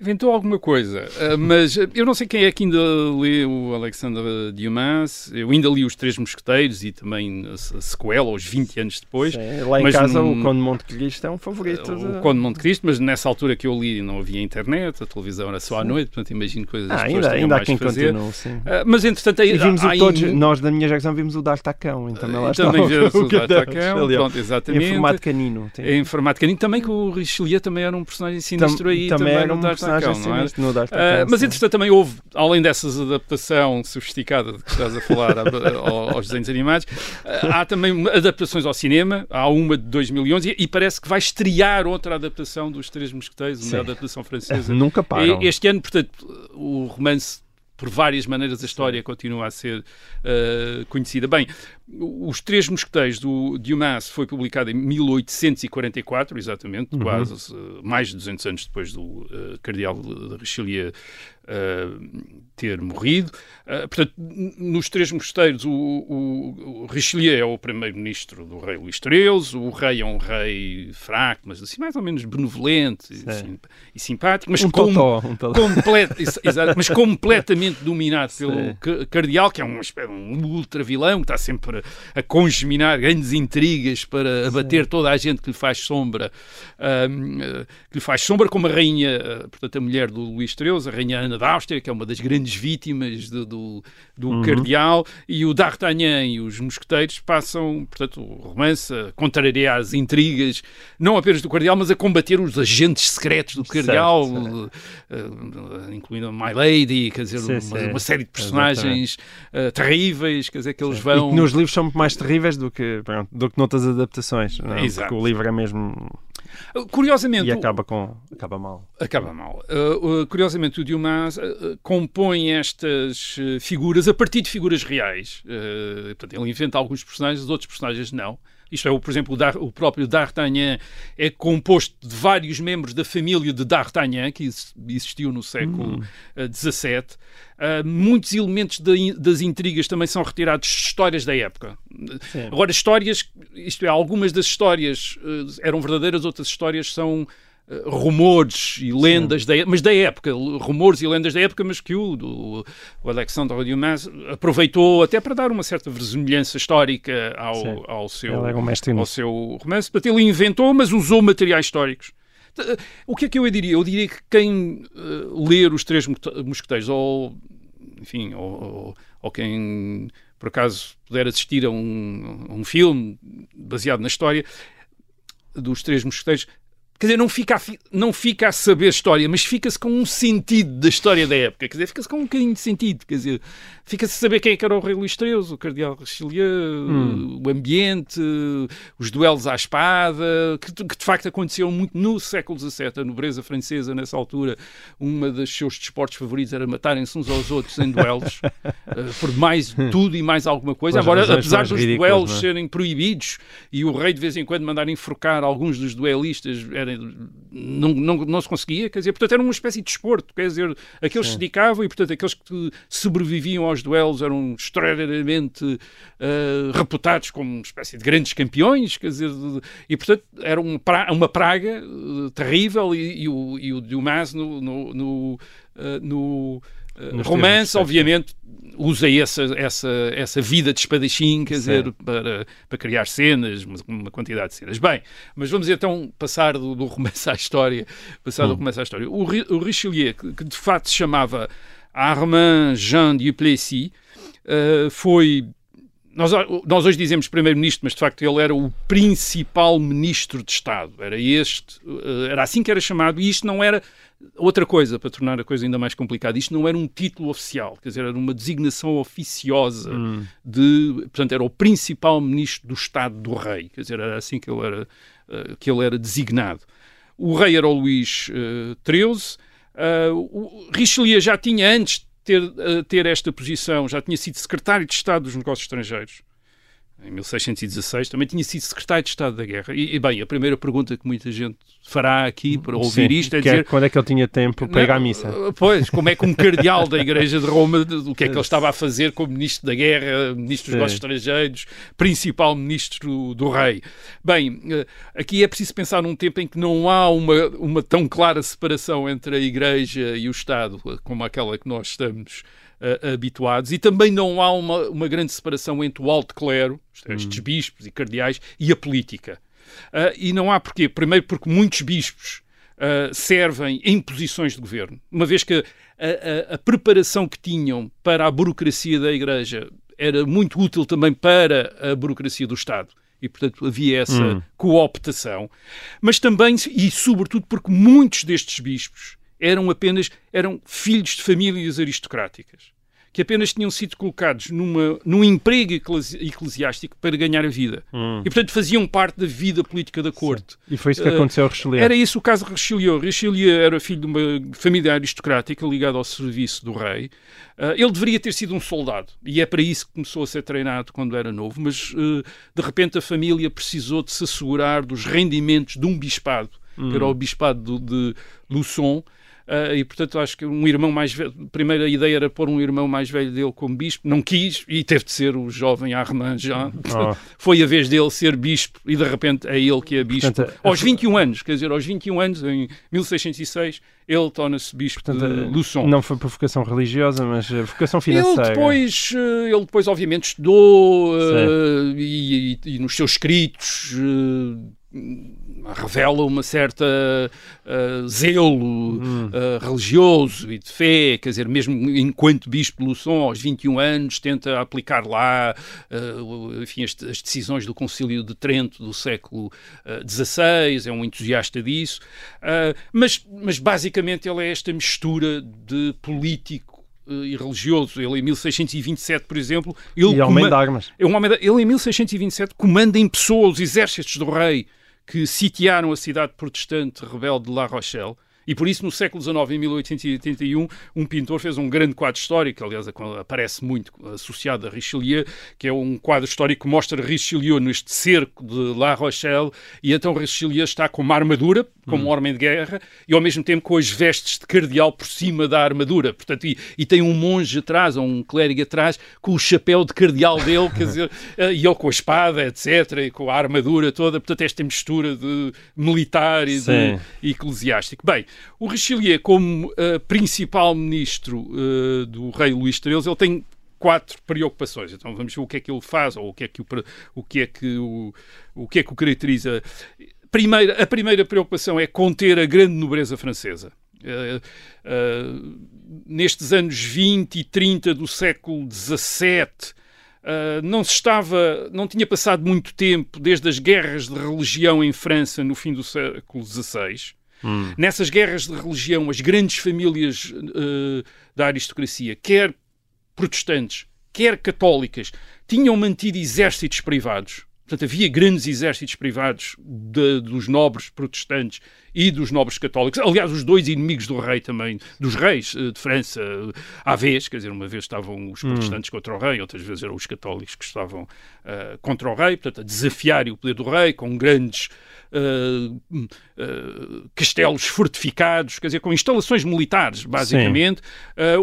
Inventou alguma coisa, uh, mas eu não sei quem é que ainda lê o Alexandre Dumas. Eu ainda li Os Três Mosqueteiros e também a, sequela, os 20 anos depois. Sim, lá em casa, o Conde Monte Cristo é um favorito. O de... Conde Monte Cristo, mas nessa altura que eu li não havia internet, a televisão era só à noite, portanto imagino coisas ah, ainda, ainda há quem continue, sim. Uh, mas entretanto, aí, e vimos há, todos, nós da minha geração vimos o D'Artacão, então lá também vimos o [LAUGHS] D'Artacão, pronto, exatamente. Em formato canino. Em formato canino, também que o Richelieu também era um personagem sinistro aí, também, também era um personagem sinistro Uh, mas entretanto também houve, além dessas adaptação sofisticada de que estás a falar [LAUGHS] aos desenhos animados, uh, há também adaptações ao cinema, há uma de 2011 e, e, parece que vai estrear outra adaptação dos Três Mosqueteiros, uma Sim. adaptação francesa. [LAUGHS] Nunca param. Este ano, portanto, o romance por várias maneiras a história continua a ser uh, conhecida. Bem, os Três Mosqueteiros do Dumas foi publicado em 1844, exatamente, uhum. quase uh, mais de 200 anos depois do uh, Cardeal de Richelieu ter morrido. Uh, portanto, nos Três Mosteiros, o, o, o, Richelieu é o primeiro-ministro do rei Luís XIII, o rei é um rei fraco, mas assim, mais ou menos benevolente e, assim, e, simpático, mas, um com, totó, um totó. Complet, [LAUGHS] exato, mas completamente dominado pelo cardeal, que é um, um ultra-vilão, que está sempre a, congeminar grandes intrigas para abater Sim. toda a gente que lhe faz sombra, uh, que lhe faz sombra, como a rainha, portanto, a mulher do Luís XIII, a rainha Ana da Áustria, que é uma das grandes vítimas do, do, do uhum. cardeal, e o D'Artagnan e os mosqueteiros passam, portanto, o romance a contrariar as intrigas, não apenas do cardeal, mas a combater os agentes secretos do cardeal, certo, uh, incluindo a My Lady, quer dizer, sim, uma, sim. uma, série de personagens uh, terríveis, quer dizer, que eles vão... Nos livros são muito mais terríveis do que, pronto, do que noutras adaptações, não? É? Exato. porque o livro é mesmo Curiosamente. E acaba, com, acaba mal. Acaba mal. Uh, uh, curiosamente, o Dumas uh, compõe estas figuras a partir de figuras reais. portanto, ele inventa alguns personagens, outros personagens não. Isto é, por exemplo, o próprio D'Artagnan é composto de vários membros da família de D'Artagnan, que existiu no século XVII. Hum. Uh, muitos elementos de, das intrigas também são retirados de histórias da época. Sim. Agora, histórias, isto é, algumas das histórias uh, eram verdadeiras, outras histórias são rumores e lendas, da, mas da época, rumores e lendas da época, mas que o, do, o Alexandre Dumas aproveitou até para dar uma certa verosimilhança histórica ao, ao, seu, ao seu romance. Portanto, ele inventou, mas usou materiais históricos. O que é que eu diria? Eu diria que quem uh, ler os Três Mosqueteiros, ou, enfim, ou, ou, ou, quem por acaso puder assistir a um, a um filme baseado na história dos Três Mosqueteiros, Quer dizer, não fica, a, não fica a saber história, mas fica-se com um sentido da história da época. Quer dizer, fica-se com um bocadinho de sentido. Quer dizer, fica-se a saber quem é que era o rei Luís XIII, o cardeal Richelieu, hum. o ambiente, os duelos à espada, que, que, de facto aconteciam muito no século XVII. A nobreza francesa, nessa altura, uma dos seus desportos favoritos era matarem-se uns aos outros em duelos, uh, [LAUGHS] por mais tudo e mais alguma coisa. Agora, apesar dos duelos é? serem proibidos e o rei de vez em quando mandar enforcar alguns dos duelistas, era não, não, não se conseguia, quer dizer, portanto era uma espécie de desporto, quer dizer, aqueles Sim. se dedicavam e, portanto, aqueles que sobreviviam aos duelos eram extraordinariamente uh, reputados como uma espécie de grandes campeões, quer dizer, e, portanto, era uma praga, uma praga uh, terrível e, e, o, e o Dumas no, no, no, uh, no romance, obviamente, usa essa, essa, essa vida de espadachim, quer dizer, para, para criar cenas, uma, uma, quantidade de cenas. Bem, mas vamos então passar do, do romance à história. Passar hum. do romance à história. O, o Richelieu, que, que, de facto se chamava Armand Jean Duplessis, uh, foi nós, nós, hoje dizemos primeiro-ministro, mas de facto ele era o principal ministro de Estado. Era este, eh, era assim que era chamado, e isto não era Outra coisa, para tornar a coisa ainda mais complicada, isto não era um título oficial, quer dizer, era uma designação oficiosa hum. de, portanto, era o principal ministro do Estado do rei, quer dizer, era assim que ele era, uh, que ele era designado. O rei era o Luís uh, XIII, uh, o Richelieu já tinha antes ter, uh, ter esta posição, já tinha sido secretário de Estado dos Negócios Estrangeiros. Em 1616, também tinha sido secretário de Estado da Guerra. E, e bem, a primeira pergunta que muita gente fará aqui para ouvir Sim, isto é é dizer... quando é que ele tinha tempo para ir à missa? Pois, como é que um cardeal da Igreja de Roma, o que é que ele estava a fazer como Ministro da Guerra, Ministro dos Negócios Estrangeiros, principal Ministro do Rei? Bem, eh, aqui é preciso pensar num tempo em que não há uma, uma tão clara separação entre a Igreja e o Estado, como aquela que nós estamos uh, habituados, e também não há uma, uma grande separação entre o alto clero, estes Hum. bispos e cardeais, e a política. Uh, e não há porquê. Primeiro porque muitos bispos uh, servem em posições de governo, uma vez que a, a- a preparação que tinham para a burocracia da Igreja era muito útil também para a burocracia do Estado. E, portanto, havia essa Hum. cooptação. Mas também, e sobretudo, porque muitos destes bispos eram apenas eram filhos de famílias aristocráticas que apenas tinham sido colocados numa, num emprego eclesi- eclesiástico para ganhar a vida. Hum. E, portanto, faziam parte da vida política da corte. E foi isso que Eh, aconteceu a Richelieu. Era isso o caso de Richelieu. Richelieu era filho de uma família aristocrática ligada ao serviço do rei. Ah, ele deveria ter sido um soldado e é para isso que começou a ser treinado quando era novo, mas eh, de repente a família precisou de se assegurar dos rendimentos de um bispado, que era o bispado de Luçon. Ah, e portanto acho que um irmão mais velho, a primeira ideia era pôr um irmão mais velho dele como bispo, não quis e teve de ser o jovem Armand Jean. Oh. [LAUGHS] Foi a vez dele ser bispo e de repente é ele que é bispo. Portanto, a- aos 21 anos, quer dizer, aos 21 anos, em 1606, ele torna-se bispo Portanto, de Luçon. Não foi por vocação religiosa, mas eh, vocação Ele financeira. depois, eh, ele depois, obviamente, estudou eh, e, e- e nos seus escritos eh, revela uma certa eh, zelo eh, religioso e de fé, quer dizer, mesmo enquanto bispo de Luçon, aos 21 anos, tenta aplicar lá o- enfim, as, as decisões do Concílio de Trento do século XVI, é um entusiasta disso, mas, mas basicamente ele é esta mistura de político e religioso. Ele em 1627, por exemplo, ele E homem de armas. é um homem da- Ele em 1627 comanda em pessoa os exércitos do rei que sitiaram a cidade protestante rebelde de La Rochelle. E por isso, no século XIX, em 1881, um pintor fez um grande quadro histórico, aliás, a- aparece muito associado a Richelieu, que é um quadro histórico que mostra Richelieu neste cerco de La Rochelle, e então Richelieu está com uma armadura, como um homem de guerra, e ao mesmo tempo com as vestes de cardeal por cima da armadura. Portanto, e, e tem um monge atrás, ou um clérigo atrás, com o chapéu de cardeal dele, quer dizer, [LAUGHS] eh, e ele com a espada, etc., e com a armadura toda. Portanto, esta mistura de militar e de eclesiástico. Bem, o Richelieu, como eh, principal ministro eh, do rei Luís XIII, ele tem quatro preocupações. Então vamos ver o que é que ele faz ou o que é que o, o, que é que o, o que é que o caracteriza. Primeira, a primeira preocupação é conter a grande nobreza francesa. Eh, eh, nestes anos 20 e 30 do século XVII, Uh, não se estava, não tinha passado muito tempo desde as guerras de religião em França no fim do século XVI. Nessas guerras de religião, as grandes famílias uh, da aristocracia, quer protestantes, quer católicas, tinham mantido exércitos privados. Portanto, havia grandes exércitos privados de- dos nobres protestantes e dos nobres católicos. Aliás, os dois inimigos do rei também, dos reis eh, de França, eh, à vez, quer dizer, uma vez estavam os protestantes contra o rei, outras vezes eram os católicos que estavam eh, contra o rei, portanto, a desafiar o poder do rei com grandes hum, eh, castelos fortificados, quer dizer, com instalações militares, basicamente.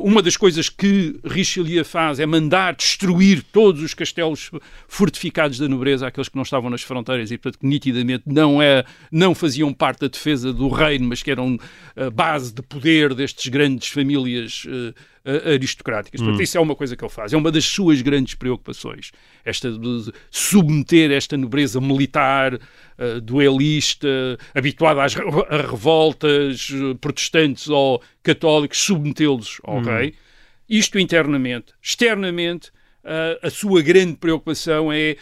Uma das coisas que Richelieu faz é mandar destruir todos os castelos fortificados da nobreza, aqueles que não estavam nas fronteiras e, portanto, que nitidamente não, é, não faziam parte da defesa do reino, mas que eram a base de poder destes grandes famílias eh, eh, aristocráticas. Portanto, isso é uma coisa que ele faz. É uma das suas grandes preocupações. Esta de submeter esta nobreza militar, eh, duelista, habituada às a revoltas eh, protestantes ou católicos, submetê-los ao rei. Isto internamente. Externamente, eh, a sua grande preocupação é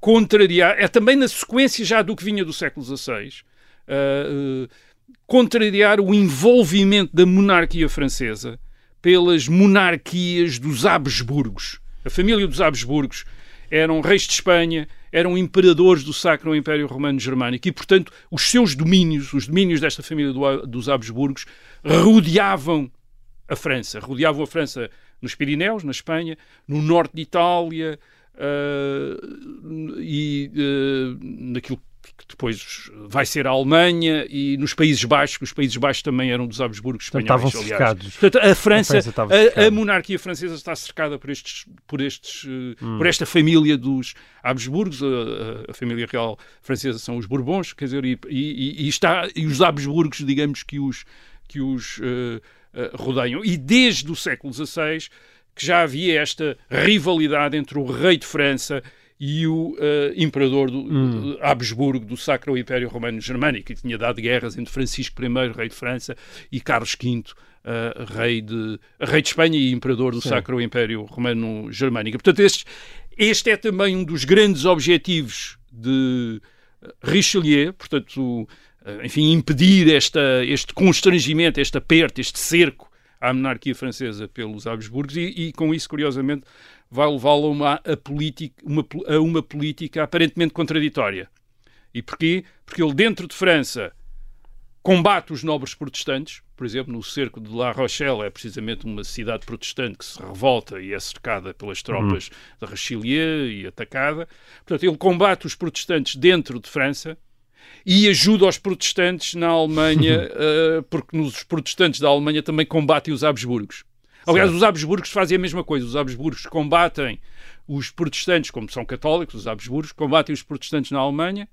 contrariar, é também na sequência já do que vinha do século XVI, uh, contrariar o envolvimento da monarquia francesa pelas monarquias dos Habsburgos. A família dos Habsburgos eram reis de Espanha, eram imperadores do Sacro Império Romano Germânico e, portanto, os seus domínios, os domínios desta família do- dos Habsburgos, rodeavam a França. Rodeavam a França nos Pirineus, na Espanha, no norte de Itália, uh, e uh, naquilo que depois vai ser a Alemanha e nos Países Baixos, que os Países Baixos também eram dos Habsburgos espanhóis, estavam cercados. Portanto, a França, a, a, a, monarquia francesa está cercada por estes, por estes, hum. por esta família dos Habsburgos, a, a, família real francesa são os Bourbons, quer dizer, e, e, e está e os Habsburgos, digamos que os que os uh, uh, rodeiam. E desde o século XVI que já havia esta rivalidade entre o rei de França e o uh, imperador do, hum. Habsburgo do Sacro Império Romano Germânico, que tinha dado guerras entre Francisco I, rei de França, e Carlos V, uh, rei, de, rei de Espanha e imperador do Sim. Sacro Império Romano Germânico. Portanto, este, este é também um dos grandes objetivos de Richelieu, portanto, enfim, impedir esta, este constrangimento, este aperto, este cerco à monarquia francesa pelos Habsburgos e, e com isso, curiosamente, vai levá-lo a uma, a, politica, uma, a uma política aparentemente contraditória. E porquê? Porque ele, dentro de França, combate os nobres protestantes. Por exemplo, no cerco de La Rochelle é precisamente uma cidade protestante que se revolta e é cercada pelas tropas uhum. de Richelieu e atacada. Portanto, ele combate os protestantes dentro de França e ajuda os protestantes na Alemanha, uh, [LAUGHS] porque nos protestantes da Alemanha também combatem os Habsburgos. Aliás, os Habsburgos fazem a mesma coisa. Os Habsburgos combatem os protestantes, como são católicos, os Habsburgos combatem os protestantes na Alemanha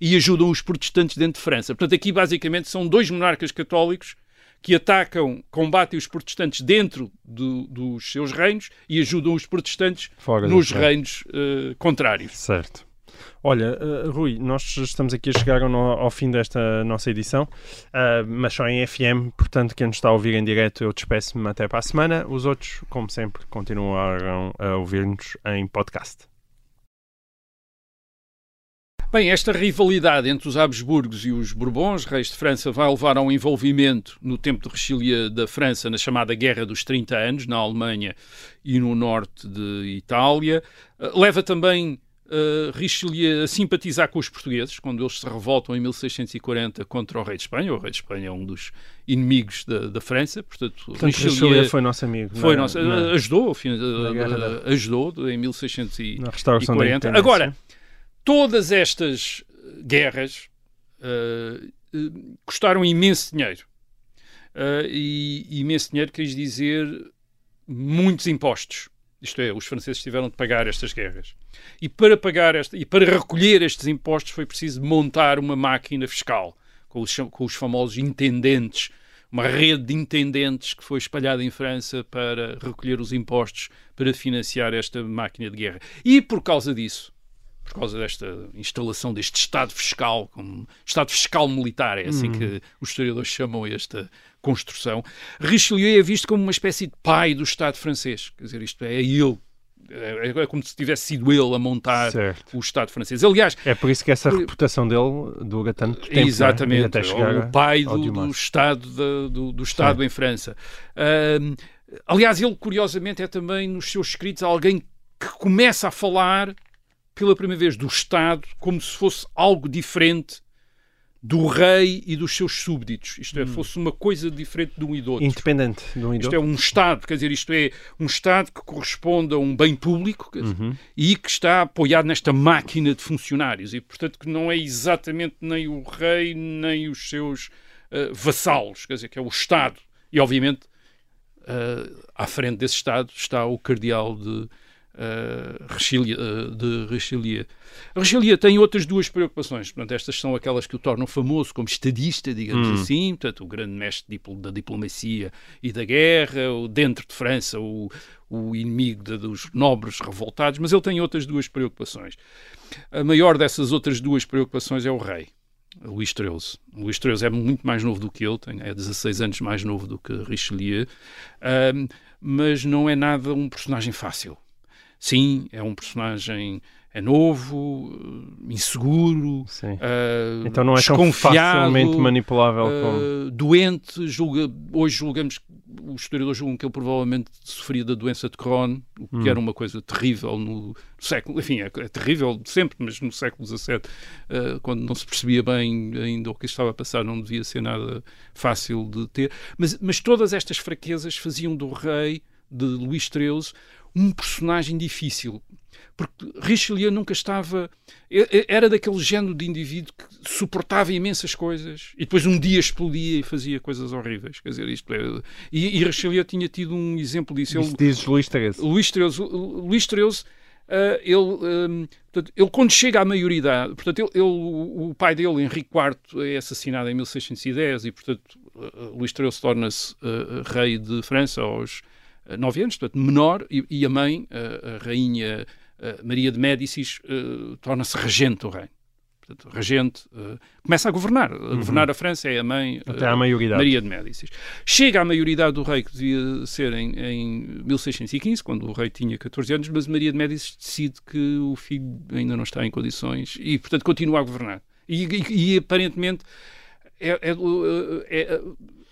e ajudam os protestantes dentro de França. Portanto, aqui basicamente são dois monarcas católicos que atacam, combatem os protestantes dentro do, dos seus reinos e ajudam os protestantes Fora nos reinos uh, contrários. Certo. Olha, uh, Rui, nós estamos aqui a chegar ao, ao fim desta nossa edição, uh, mas só em FM, portanto, quem nos está a ouvir em direto, eu despeço-me até para a semana. Os outros, como sempre, continuarão a ouvir-nos em podcast. Bem, esta rivalidade entre os Habsburgos e os Bourbons, reis de França, vai levar a um envolvimento no tempo de Richelieu da França na chamada Guerra dos 30 Anos, na Alemanha e no norte de Itália. Uh, leva também uh, Richelieu a simpatizar com os portugueses, quando eles se revoltam em 1640 contra o rei de Espanha. O rei de Espanha é um dos inimigos da, da França, portanto, portanto Richelieu, Richelieu, foi nosso amigo. Foi na, nosso, na, ajudou, fim, uh, ajudou em 1640. Agora, todas estas guerras uh, custaram imenso dinheiro. e imenso dinheiro quer dizer muitos impostos. Isto é, os franceses tiveram de pagar estas guerras. E para pagar esta, e para recolher estes impostos foi preciso montar uma máquina fiscal com os, com os famosos intendentes, uma rede de intendentes que foi espalhada em França para recolher os impostos para financiar esta máquina de guerra. E por causa disso, por causa desta instalação deste Estado fiscal, como Estado fiscal militar, é assim uhum. que os historiadores chamam esta construção, Richelieu é visto como uma espécie de pai do Estado francês. Quer dizer, isto é, é ele é, é como se tivesse sido ele a montar certo. o Estado francês. Aliás, é por isso que essa reputação dele dura tanto tempo. Exatamente, até chegar o pai do, do Estado, de, do, do, Estado em França. Uh, aliás, ele curiosamente é também nos seus escritos alguém que começa a falar pela primeira vez do Estado como se fosse algo diferente do rei e dos seus súbditos. Isto é, hum. fosse uma coisa diferente de um e do outro. Independente de um e do Isto é um Estado, quer dizer, isto é um Estado que corresponde a um bem público dizer, uhum. e que está apoiado nesta máquina de funcionários e, portanto, que não é exatamente nem o rei nem os seus uh, vassalos, quer dizer, que é o Estado. E, obviamente, uh, à frente desse Estado está o cardeal de uh, de Richelieu. Richelieu tem outras duas preocupações. Portanto, estas são aquelas que o tornam famoso como estadista, digamos hum. assim, portanto, o grande mestre da diplomacia e da guerra, o, dentro de França, o, o inimigo de, dos nobres revoltados, mas ele tem outras duas preocupações. A maior dessas outras duas preocupações é o rei. Luís XIII. Luís XIII é muito mais novo do que ele, tem, é 16 anos mais novo do que Richelieu, um, mas não é nada um personagem fácil. Sim, é um personagem é novo, inseguro, uh, então não é tão facilmente manipulável uh, como... doente, julga, hoje julgamos, os historiadores julgam que ele provavelmente sofria da doença de Crohn, o que hum. era uma coisa terrível no século, enfim, é, é terrível sempre, mas no século XVII, uh, quando não se percebia bem ainda o que estava a passar, não devia ser nada fácil de ter, mas, mas todas estas fraquezas faziam do rei de Luís XIII um personagem difícil. porque Richelieu nunca estava. Era daquele género de indivíduo que suportava imensas coisas e depois um dia explodia e fazia coisas horríveis. Quer dizer, isto é, e, e Richelieu tinha tido um exemplo disso. Isso ele, diz Luís XIII. Luís XIII, Luís XIII Uh, ele, um, portanto, ele, quando chega à maioridade, portanto, ele, ele, o pai dele, Henrique IV, é assassinado em 1610 e, portanto, uh, Luís XIII torna-se uh, rei de França aos nove anos, portanto, menor, e, e a mãe, a rainha Maria de Médicis, torna-se regente do reino portanto, regente, começa a governar. A uhum. governar a França é a mãe Até à maioridade. Maria de Médicis. Chega à maioridade do rei, que devia ser em, em 1615, quando o rei tinha 14 anos, mas Maria de Médicis decide que o filho ainda não está em condições e, portanto, continua a governar. E, e, e aparentemente é, é, é,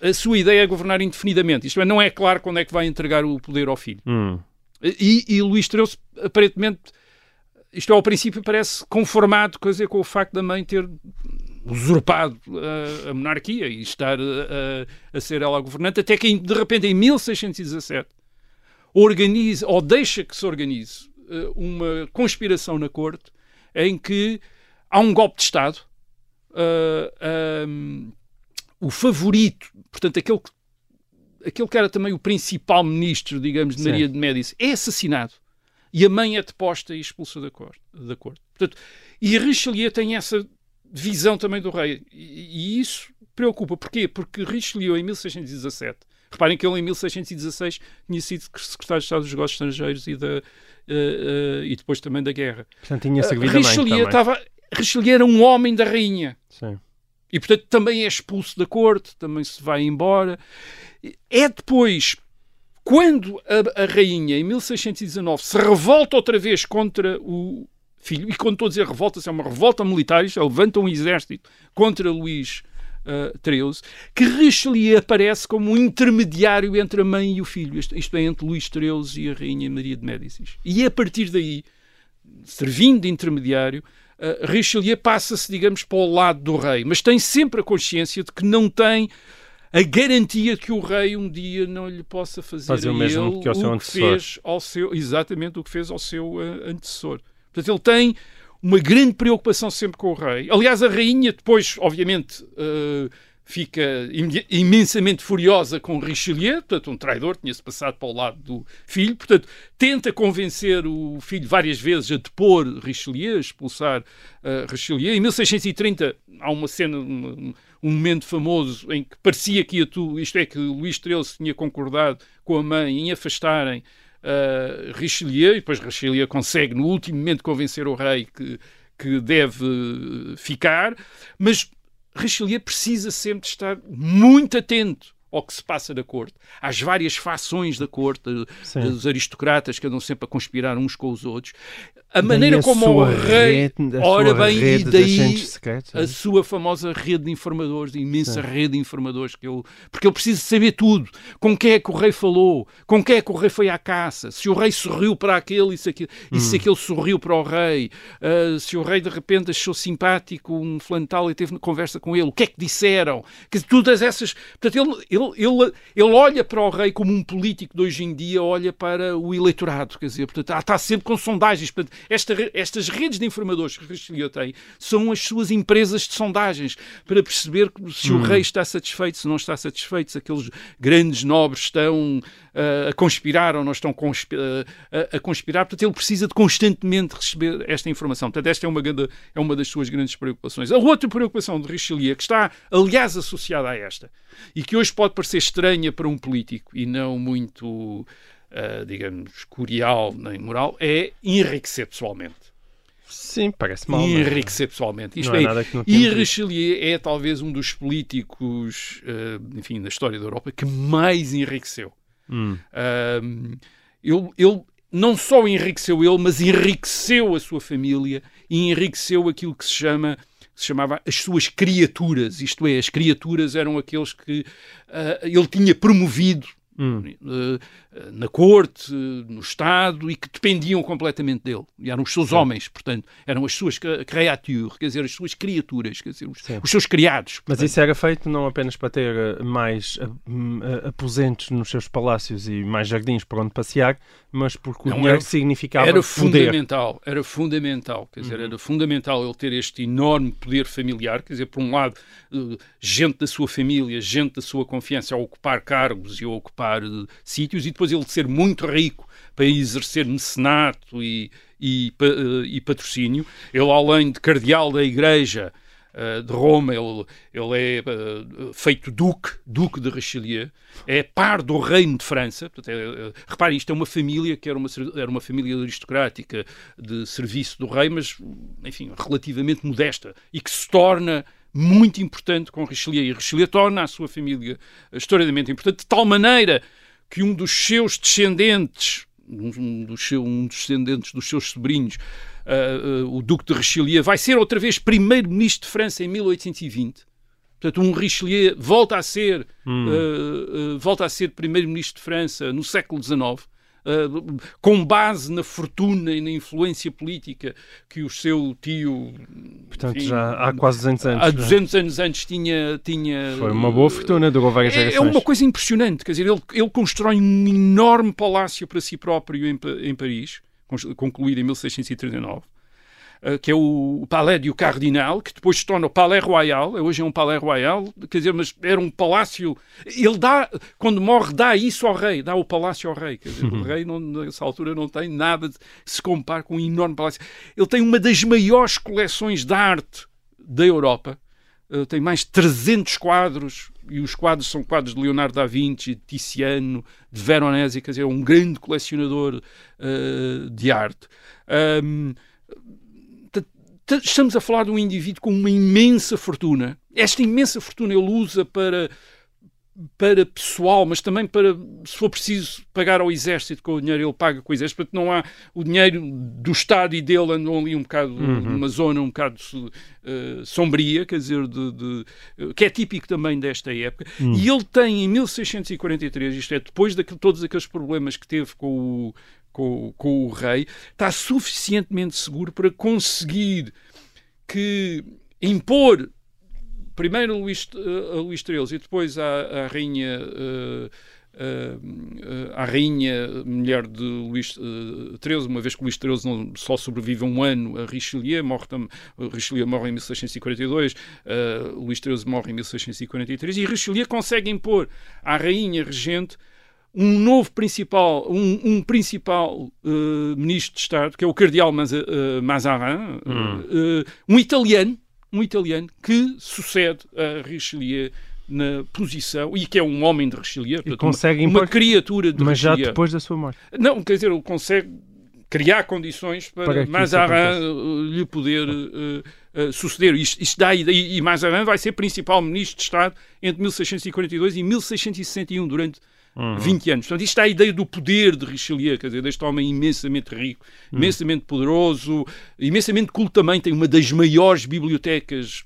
a sua ideia é governar indefinidamente. Isto é, não é claro quando é que vai entregar o poder ao filho. Hum. E, e Luís XIII, aparentemente, isto ao princípio parece conformado quer dizer, com o facto da mãe ter usurpado a, a monarquia e estar a, a, ser ela a governante, até que de repente em 1617 organiza ou deixa que se organize uh, uma conspiração na corte em que há um golpe de Estado. Uh, o favorito, portanto, aquele que, aquele que era também o principal ministro, digamos, de Maria Sim. de Médici, é assassinado e a mãe é deposta e expulsa da corte. Da corte. Portanto, e Richelieu tem essa visão também do rei. E, e, isso preocupa. Porquê? Porque Richelieu, em 1617, reparem que ele em 1616 tinha sido secretário de Estado dos Negócios Estrangeiros e, da, uh, uh, e depois também da guerra. Portanto, tinha servido uh, Richelieu, estava, Richelieu era um homem da rainha. Sim. E, portanto, também é expulso da corte, também se vai embora. É depois quando a, a, rainha, em 1619, se revolta outra vez contra o filho, e quando estou a dizer revolta, é uma revolta militar, isto, levanta um exército contra Luís uh, XIII, que Richelieu aparece como um intermediário entre a mãe e o filho, isto, isto é, entre Luís XIII e a rainha Maria de Médicis. E a partir daí, servindo de intermediário, uh, Richelieu passa-se, digamos, para o lado do rei, mas tem sempre a consciência de que não tem a garantia de que o rei um dia não lhe possa fazer, fazer o mesmo ele, que ao seu antecessor. Fez ao seu, exatamente o que fez ao seu uh, antecessor. Portanto, ele tem uma grande preocupação sempre com o rei. Aliás, a rainha depois, obviamente, uh, fica imensamente furiosa com Richelieu, portanto, um traidor, tinha-se passado para o lado do filho, portanto, tenta convencer o filho várias vezes a depor Richelieu, a expulsar uh, Richelieu. Em 1630 há uma cena, um, um momento famoso em que parecia que ia tu, isto é, que Luís XIII tinha concordado com a mãe em afastarem uh, Richelieu, e depois Richelieu consegue no último momento convencer o rei que, que deve ficar, mas Richelieu precisa sempre estar muito atento ao que se passa na corte, às várias fações da corte, Sim. dos aristocratas que andam sempre a conspirar uns com os outros a maneira como o rei. Rede, ora bem, e daí secretos, a sua famosa rede de informadores, a imensa Sim. rede de informadores que ele. Porque ele precisa saber tudo. Com quem é que o rei falou, com quem é que o rei foi à caça, se o rei sorriu para aquele e se aquele, hum. e se hum. aquele sorriu para o rei, uh, se o rei de repente achou simpático um flantal e teve conversa com ele, o que é que disseram? Que todas essas. Portanto, ele, ele, ele, ele olha para o rei como um político de hoje em dia olha para o eleitorado, quer dizer, portanto, está sempre com sondagens. Portanto, esta, estas redes de informadores que Richelieu tem são as suas empresas de sondagens para perceber se hum. o rei está satisfeito, se não está satisfeito, se aqueles grandes nobres estão a conspirar ou não estão a, conspirar. Portanto, ele precisa de constantemente receber esta informação. Portanto, esta é uma, grande, é uma das suas grandes preocupações. A outra preocupação de Richelieu, que está, aliás, associada a esta, e que hoje pode parecer estranha para um político e não muito uh, digamos, curial nem moral, é enriquecer pessoalmente. Sim, parece mal. Enriquecer pessoalmente. Isto é, é e Richelieu é talvez um dos políticos, uh, enfim, da história da Europa que mais enriqueceu. Hum. Uh, ele, ele não só enriqueceu ele, mas enriqueceu a sua família e enriqueceu aquilo que se chama se chamava as suas criaturas, isto é, as criaturas eram aqueles que uh, ele tinha promovido hum. uh, na corte, no Estado, e que dependiam completamente dele. E eram os seus Sim. homens, portanto, eram as suas créatures, quer dizer, as suas criaturas, quer dizer, os, os seus criados. Portanto. Mas isso era feito não apenas para ter eh, mais uh, aposentos nos seus palácios e mais jardins para onde passear, mas porque o não, dinheiro era, significava Era poder. fundamental, era fundamental, quer dizer, uhum. era fundamental ele ter este enorme poder familiar, quer dizer, por um lado, gente da sua família, gente da sua confiança a ocupar cargos e a ocupar uh, sítios, e depois ele ser muito rico para exercer mecenato e, e, uh, e patrocínio. Ele, além de cardeal da Igreja, Uh, de Roma, ele, ele é uh, feito duque, duque de Richelieu, é par do reino de França. Portanto, é, reparem, isto é uma família que era uma, era uma família aristocrática de serviço do rei, mas, enfim, relativamente modesta e que se torna muito importante com Richelieu. E Richelieu torna a sua família historicamente importante, de tal maneira que um dos seus descendentes, um dos, seu, um dos descendentes dos seus sobrinhos, uh, uh, o Duque de Richelieu, vai ser outra vez primeiro-ministro de França em 1820. Portanto, um Richelieu volta a ser, hum. uh, volta a ser primeiro-ministro de França no século XIX. Uh, com base na fortuna e na influência política que o seu tio. Portanto, enfim, já há quase 200 anos. Há 200 é? anos antes tinha. tinha Foi uma boa fortuna, durou várias é, gerações. É uma coisa impressionante, quer dizer, ele, ele constrói um enorme palácio para si próprio em, em Paris, concluído em 1639 eh, que é o Palais du Cardinal, que depois se torna o Palais Royal, hoje é um Palais Royal, quer dizer, mas era um palácio. Ele dá, quando morre, dá isso ao rei, dá o palácio ao rei. Quer dizer, o rei, não, nessa altura, não tem nada de se compara com um enorme palácio. Ele tem uma das maiores coleções de arte da Europa. Uh, tem mais de 300 quadros, e os quadros são quadros de Leonardo da Vinci, de Tiziano, de Veronese, quer dizer, é um grande colecionador uh, de arte. Um, estamos a falar de um indivíduo com uma imensa fortuna. Esta imensa fortuna ele usa para para pessoal, mas também para, se for preciso, pagar ao exército com o dinheiro, ele paga com o exército, portanto não há o dinheiro do Estado e dele andam ali um bocado, uhum. numa zona um bocado uh, sombria, quer dizer, de, de, que é típico também desta época, uhum. e ele tem em 1643, isto é, depois de todos aqueles problemas que teve com o, com, com o rei, está suficientemente seguro para conseguir que impor primeiro a Luís, a Luís e depois à, à rainha uh, uh, à rainha mulher de Luís XIII, uma vez que Luís XIII não, só sobrevive um ano a Richelieu, morre, Richelieu morre em 1642, uh, Luís XIII morre em 1643 e Richelieu consegue impor à rainha regente um novo principal, um, um principal uh, ministro de Estado, que é o cardeal uh, Mazarin, hum. uh, um italiano, um italiano que sucede a Richelieu na posição e que é um homem de Richelieu, portanto, consegue uma, uma criatura de mas Richelieu. já depois da sua morte. Não, quer dizer, ele consegue criar condições para, para Mazarin lhe poder uh, uh, suceder. Isto, isto dá, e, e Mazarin vai ser principal ministro de Estado entre 1642 e 1661, durante uhum. 20 anos. Portanto, isto é a ideia do poder de Richelieu, quer dizer, deste homem imensamente rico, uhum. imensamente poderoso, imensamente culto também, tem uma das maiores bibliotecas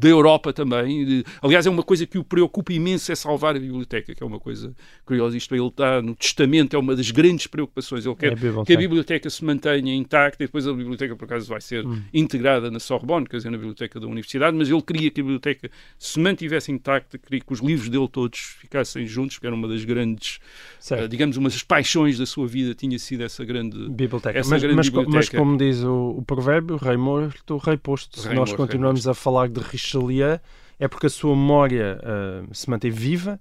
da Europa também. Aliás, é uma coisa que o preocupa imenso é salvar a biblioteca, que é uma coisa curiosa. Isto ele está no testamento, é uma das grandes preocupações. Ele quer é a que a biblioteca se mantenha intacta e depois a biblioteca, por acaso, vai ser hum. integrada na Sorbonne, quer dizer, na biblioteca da universidade, mas ele queria que a biblioteca se mantivesse intacta, queria que os livros dele todos ficassem juntos, porque era uma das grandes, uh, digamos, uma das paixões da sua vida, tinha sido essa grande biblioteca. Essa mas, grande mas, biblioteca. mas como diz o, o provérbio, rei morto, rei posto. Se nós continuamos a falar de Richelieu, é porque a sua memória uh, se mantém viva.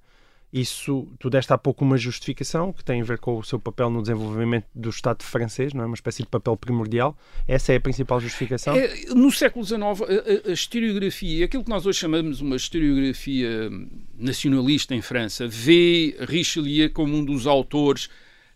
Isso, tu deste há pouco uma justificação que tem a ver com o seu papel no desenvolvimento do Estado francês, não é? Uma espécie de papel primordial. Essa é a principal justificação? É, no século XIX, a, a, historiografia, aquilo que nós hoje chamamos uma historiografia nacionalista em França, vê Richelieu como um dos autores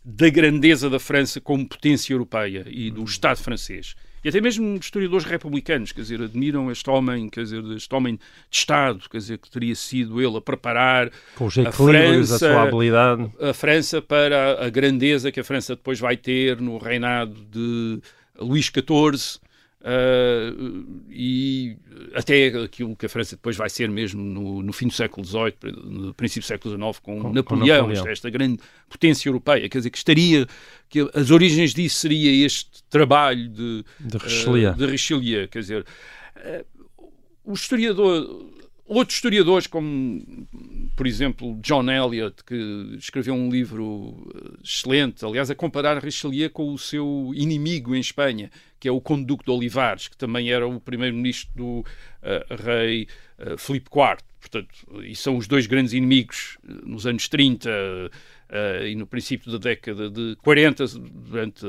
da grandeza da França como potência europeia e do Estado francês e até mesmo historiadores republicanos, quer dizer, admiram este homem, quer dizer, este homem de Estado, quer dizer, que teria sido ele a preparar a França, a, sua habilidade. a França para a grandeza que a França depois vai ter no reinado de Luís XIV. Uh, e até aquilo que a França depois vai ser mesmo no, no fim do século XVIII, no princípio do século XIX, com, com Napoleão, com Napoleão. esta grande potência europeia, quer dizer, que estaria, que as origens disso seria este trabalho de, de Richelieu, uh, de Richelieu. Quer dizer, uh, o historiador Outros historiadores, como por exemplo John Eliot, que escreveu um livro eh, excelente, aliás, a comparar Richelieu com o seu inimigo em Espanha, que é o Conde de Olivares, que também era o primeiro-ministro do uh, rei uh, Filipe IV. Portanto, e são os dois grandes inimigos nos anos 30 uh, e no princípio da década de 40, durante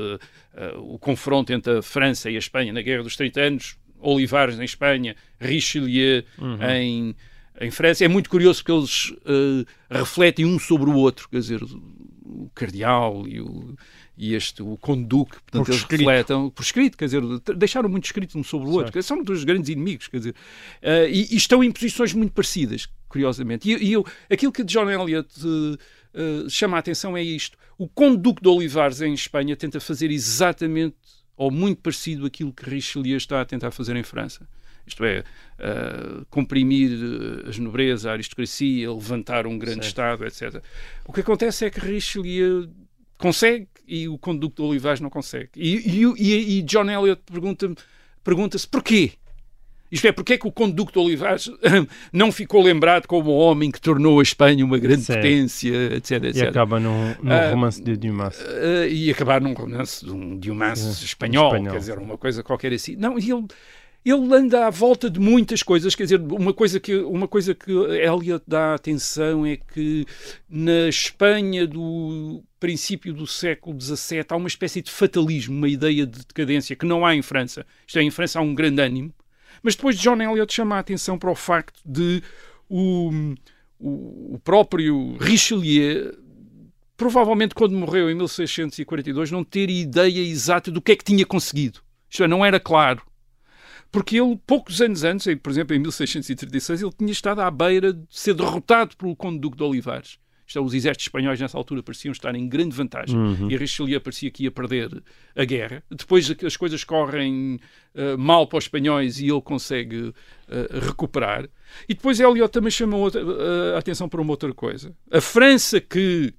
o confronto entre a França e a Espanha na Guerra dos 30 anos Olivares em Espanha, Richelieu uhum. em, em França. É muito curioso que eles uh, refletem um sobre o outro, quer dizer, o cardeal e o, e este, o conduque, portanto, por eles escrito. refletem por escrito, quer dizer, deixaram muito escrito um sobre o outro, são dos grandes inimigos, quer dizer, uh, e, e, estão em posições muito parecidas, curiosamente. E, e eu, aquilo que John Eliot uh, chama a atenção é isto: o conduque de Olivares em Espanha tenta fazer exatamente ou muito parecido aquilo que Richelieu está a tentar fazer em França. Isto é, uh, comprimir eh, as nobrezas, a aristocracia, levantar um grande Estado, etc. O que acontece é que Richelieu consegue e o conduto de Olivares não consegue. E, e, e John Eliot pergunta-se pergunta porquê? Isto é, porque é que o conduto de Olivares [LAUGHS] não ficou lembrado como o homem que tornou a Espanha uma grande certo. potência, etc, etc. E acaba num, num uh, romance de Dumas. Uh, e acabar num romance de um Dumas uh, espanhol, espanhol, quer dizer, uma coisa qualquer assim. Não, e ele, ele anda à volta de muitas coisas, quer dizer, uma coisa que, uma coisa que Eliot dá atenção é que na Espanha do princípio do século XVII há uma espécie de fatalismo, uma ideia de decadência que não há em França. Isto é, em França há um grande ânimo, mas depois John Eliot chama a atenção para o facto de o, o, o próprio Richelieu provavelmente quando morreu em 1642 não ter ideia exata do que é que tinha conseguido. Isto é, não era claro. Porque ele, poucos anos antes, por exemplo, em 1636, ele tinha estado à beira de ser derrotado pelo Conde Duque de Olivares. É, os exércitos espanhóis nessa altura pareciam estar em grande vantagem uhum. e Richelieu parecia que ia perder a guerra. Depois as coisas correm uh, mal para os espanhóis e ele consegue uh, recuperar. E depois Eliot também chamou outra, uh, a atenção para uma outra coisa. A França que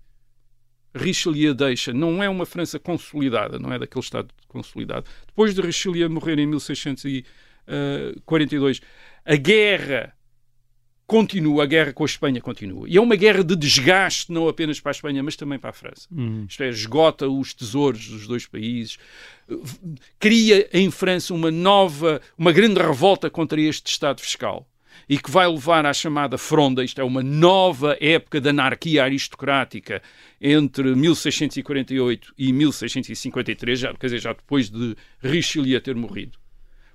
Richelieu deixa não é uma França consolidada, não é daquele Estado consolidado. Depois de Richelieu morrer em 1642, a guerra continua, a guerra com a Espanha continua. E é uma guerra de desgaste, não apenas para a Espanha, mas também para a França. Uhum. Isto é, esgota os tesouros dos dois países, cria em França uma nova, uma grande revolta contra este Estado fiscal e que vai levar à chamada Fronda, isto é, uma nova época de anarquia aristocrática entre 1648 e 1653, já, quer dizer, já depois de Richelieu ter morrido.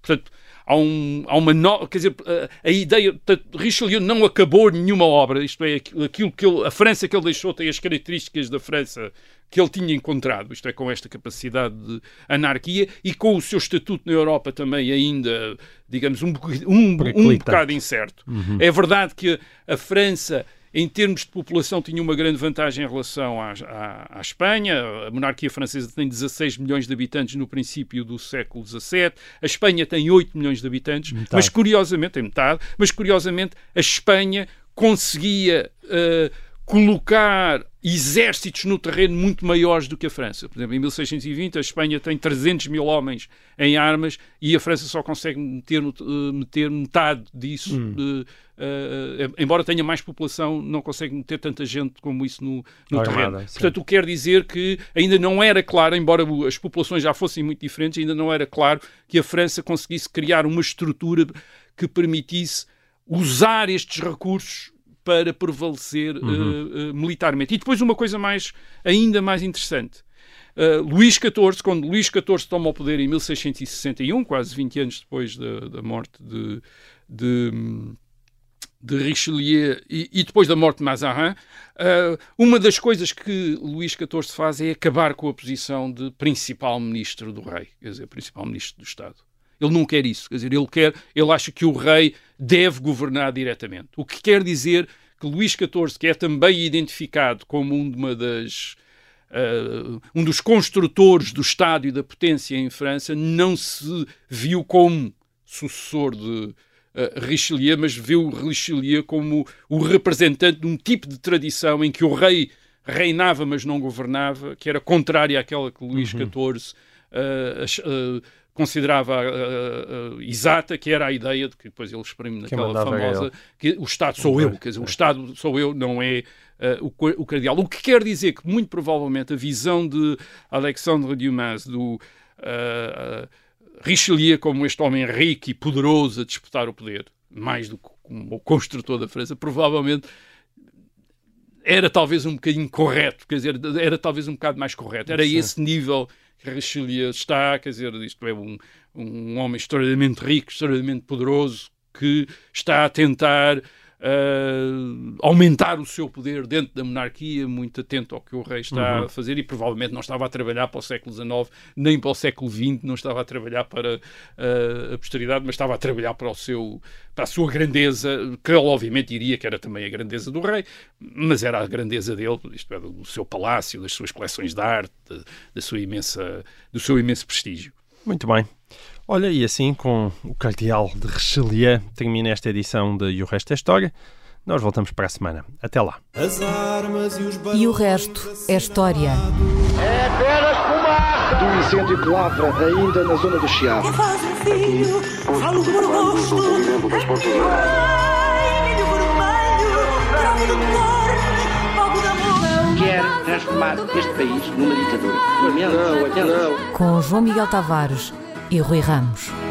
Portanto, há, um, há uma nova. Quer dizer, a, a ideia. Richelieu não acabou nenhuma obra, isto é, aquilo que ele, a França que ele deixou tem as características da França que ele tinha encontrado, isto é, com esta capacidade de anarquia e com o seu estatuto na Europa também ainda, digamos, um, um, um bocado incerto. Uhum. É verdade que a França em termos de população, tinha uma grande vantagem em relação à, à, à, Espanha. A monarquia francesa tem 16 milhões de habitantes no princípio do século XVII. A Espanha tem 8 milhões de habitantes, metade. mas curiosamente, tem metade, mas curiosamente a Espanha conseguia uh, colocar exércitos no terreno muito maiores do que a França. Por exemplo, em 1620 a Espanha tem 300 mil homens em armas e a França só consegue meter, uh, meter metade disso. Hum. Uh, uh, embora tenha mais população, não consegue meter tanta gente como isso no, no terreno. Portanto, o que quer dizer que ainda não era claro, embora as populações já fossem muito diferentes, ainda não era claro que a França conseguisse criar uma estrutura que permitisse usar estes recursos para prevalecer uhum. uh, militarmente. E depois uma coisa mais, ainda mais interessante. Uh, Luís XIV, quando Luís XIV toma o poder em 1661, quase 20 anos depois da, da morte de, de, de Richelieu e, e, depois da morte de Mazarin, uh, uma das coisas que Luís XIV faz é acabar com a posição de principal ministro do rei, quer dizer, principal ministro do Estado. Ele não quer isso, quer dizer, ele quer, ele acha que o rei deve governar diretamente. O que quer dizer que Luís XIV, que é também identificado como uma das uh, um dos construtores do Estado e da potência em França, não se viu como sucessor de, Richelieu, mas o Richelieu como o representante de um tipo de tradição em que o rei reinava, mas não governava, que era contrária àquela que Luís XIV uhum. uh, uh, considerava uh, exata, que era a ideia de que depois ele exprime naquela famosa que o Estado sou eu, quer dizer, o Estado sou eu, não é o, o cardeal. O que quer dizer que, muito provavelmente, a visão de Alexandre Dumas do Richelieu como este homem rico e poderoso a disputar o poder, mais do que como o construtor da França, provavelmente era talvez um bocadinho correto, quer dizer, era talvez um bocado mais correto. Era esse nível Richelieu está, quer dizer, isto é um, um homem extraordinariamente rico, extraordinariamente poderoso, que está a tentar uh, aumentar o seu poder dentro da monarquia, muito atento ao que o rei está uhum. a fazer e provavelmente não estava a trabalhar para o século XIX nem para o século XX, não estava a trabalhar para uh, a posteridade, mas estava a trabalhar para, o seu, para a sua grandeza, que ele obviamente diria que era também a grandeza do rei, mas era a grandeza dele, isto é, do seu palácio, das suas coleções de arte, da sua imensa, do seu imenso prestígio. Muito bem. Olha, e assim, com o Cardeal de Richelieu, termina esta edição de E o Resto é História. Nós voltamos para a semana. Até lá. E o resto é história. É apenas fumaça! Do incêndio que lavra ainda na zona do Chiado. Que faz um filho, falo por milho vermelho, bravo de cor, fogo de amor. Quer transformar este país numa ditadura. Não, não. Com João Miguel Tavares e Rui Ramos.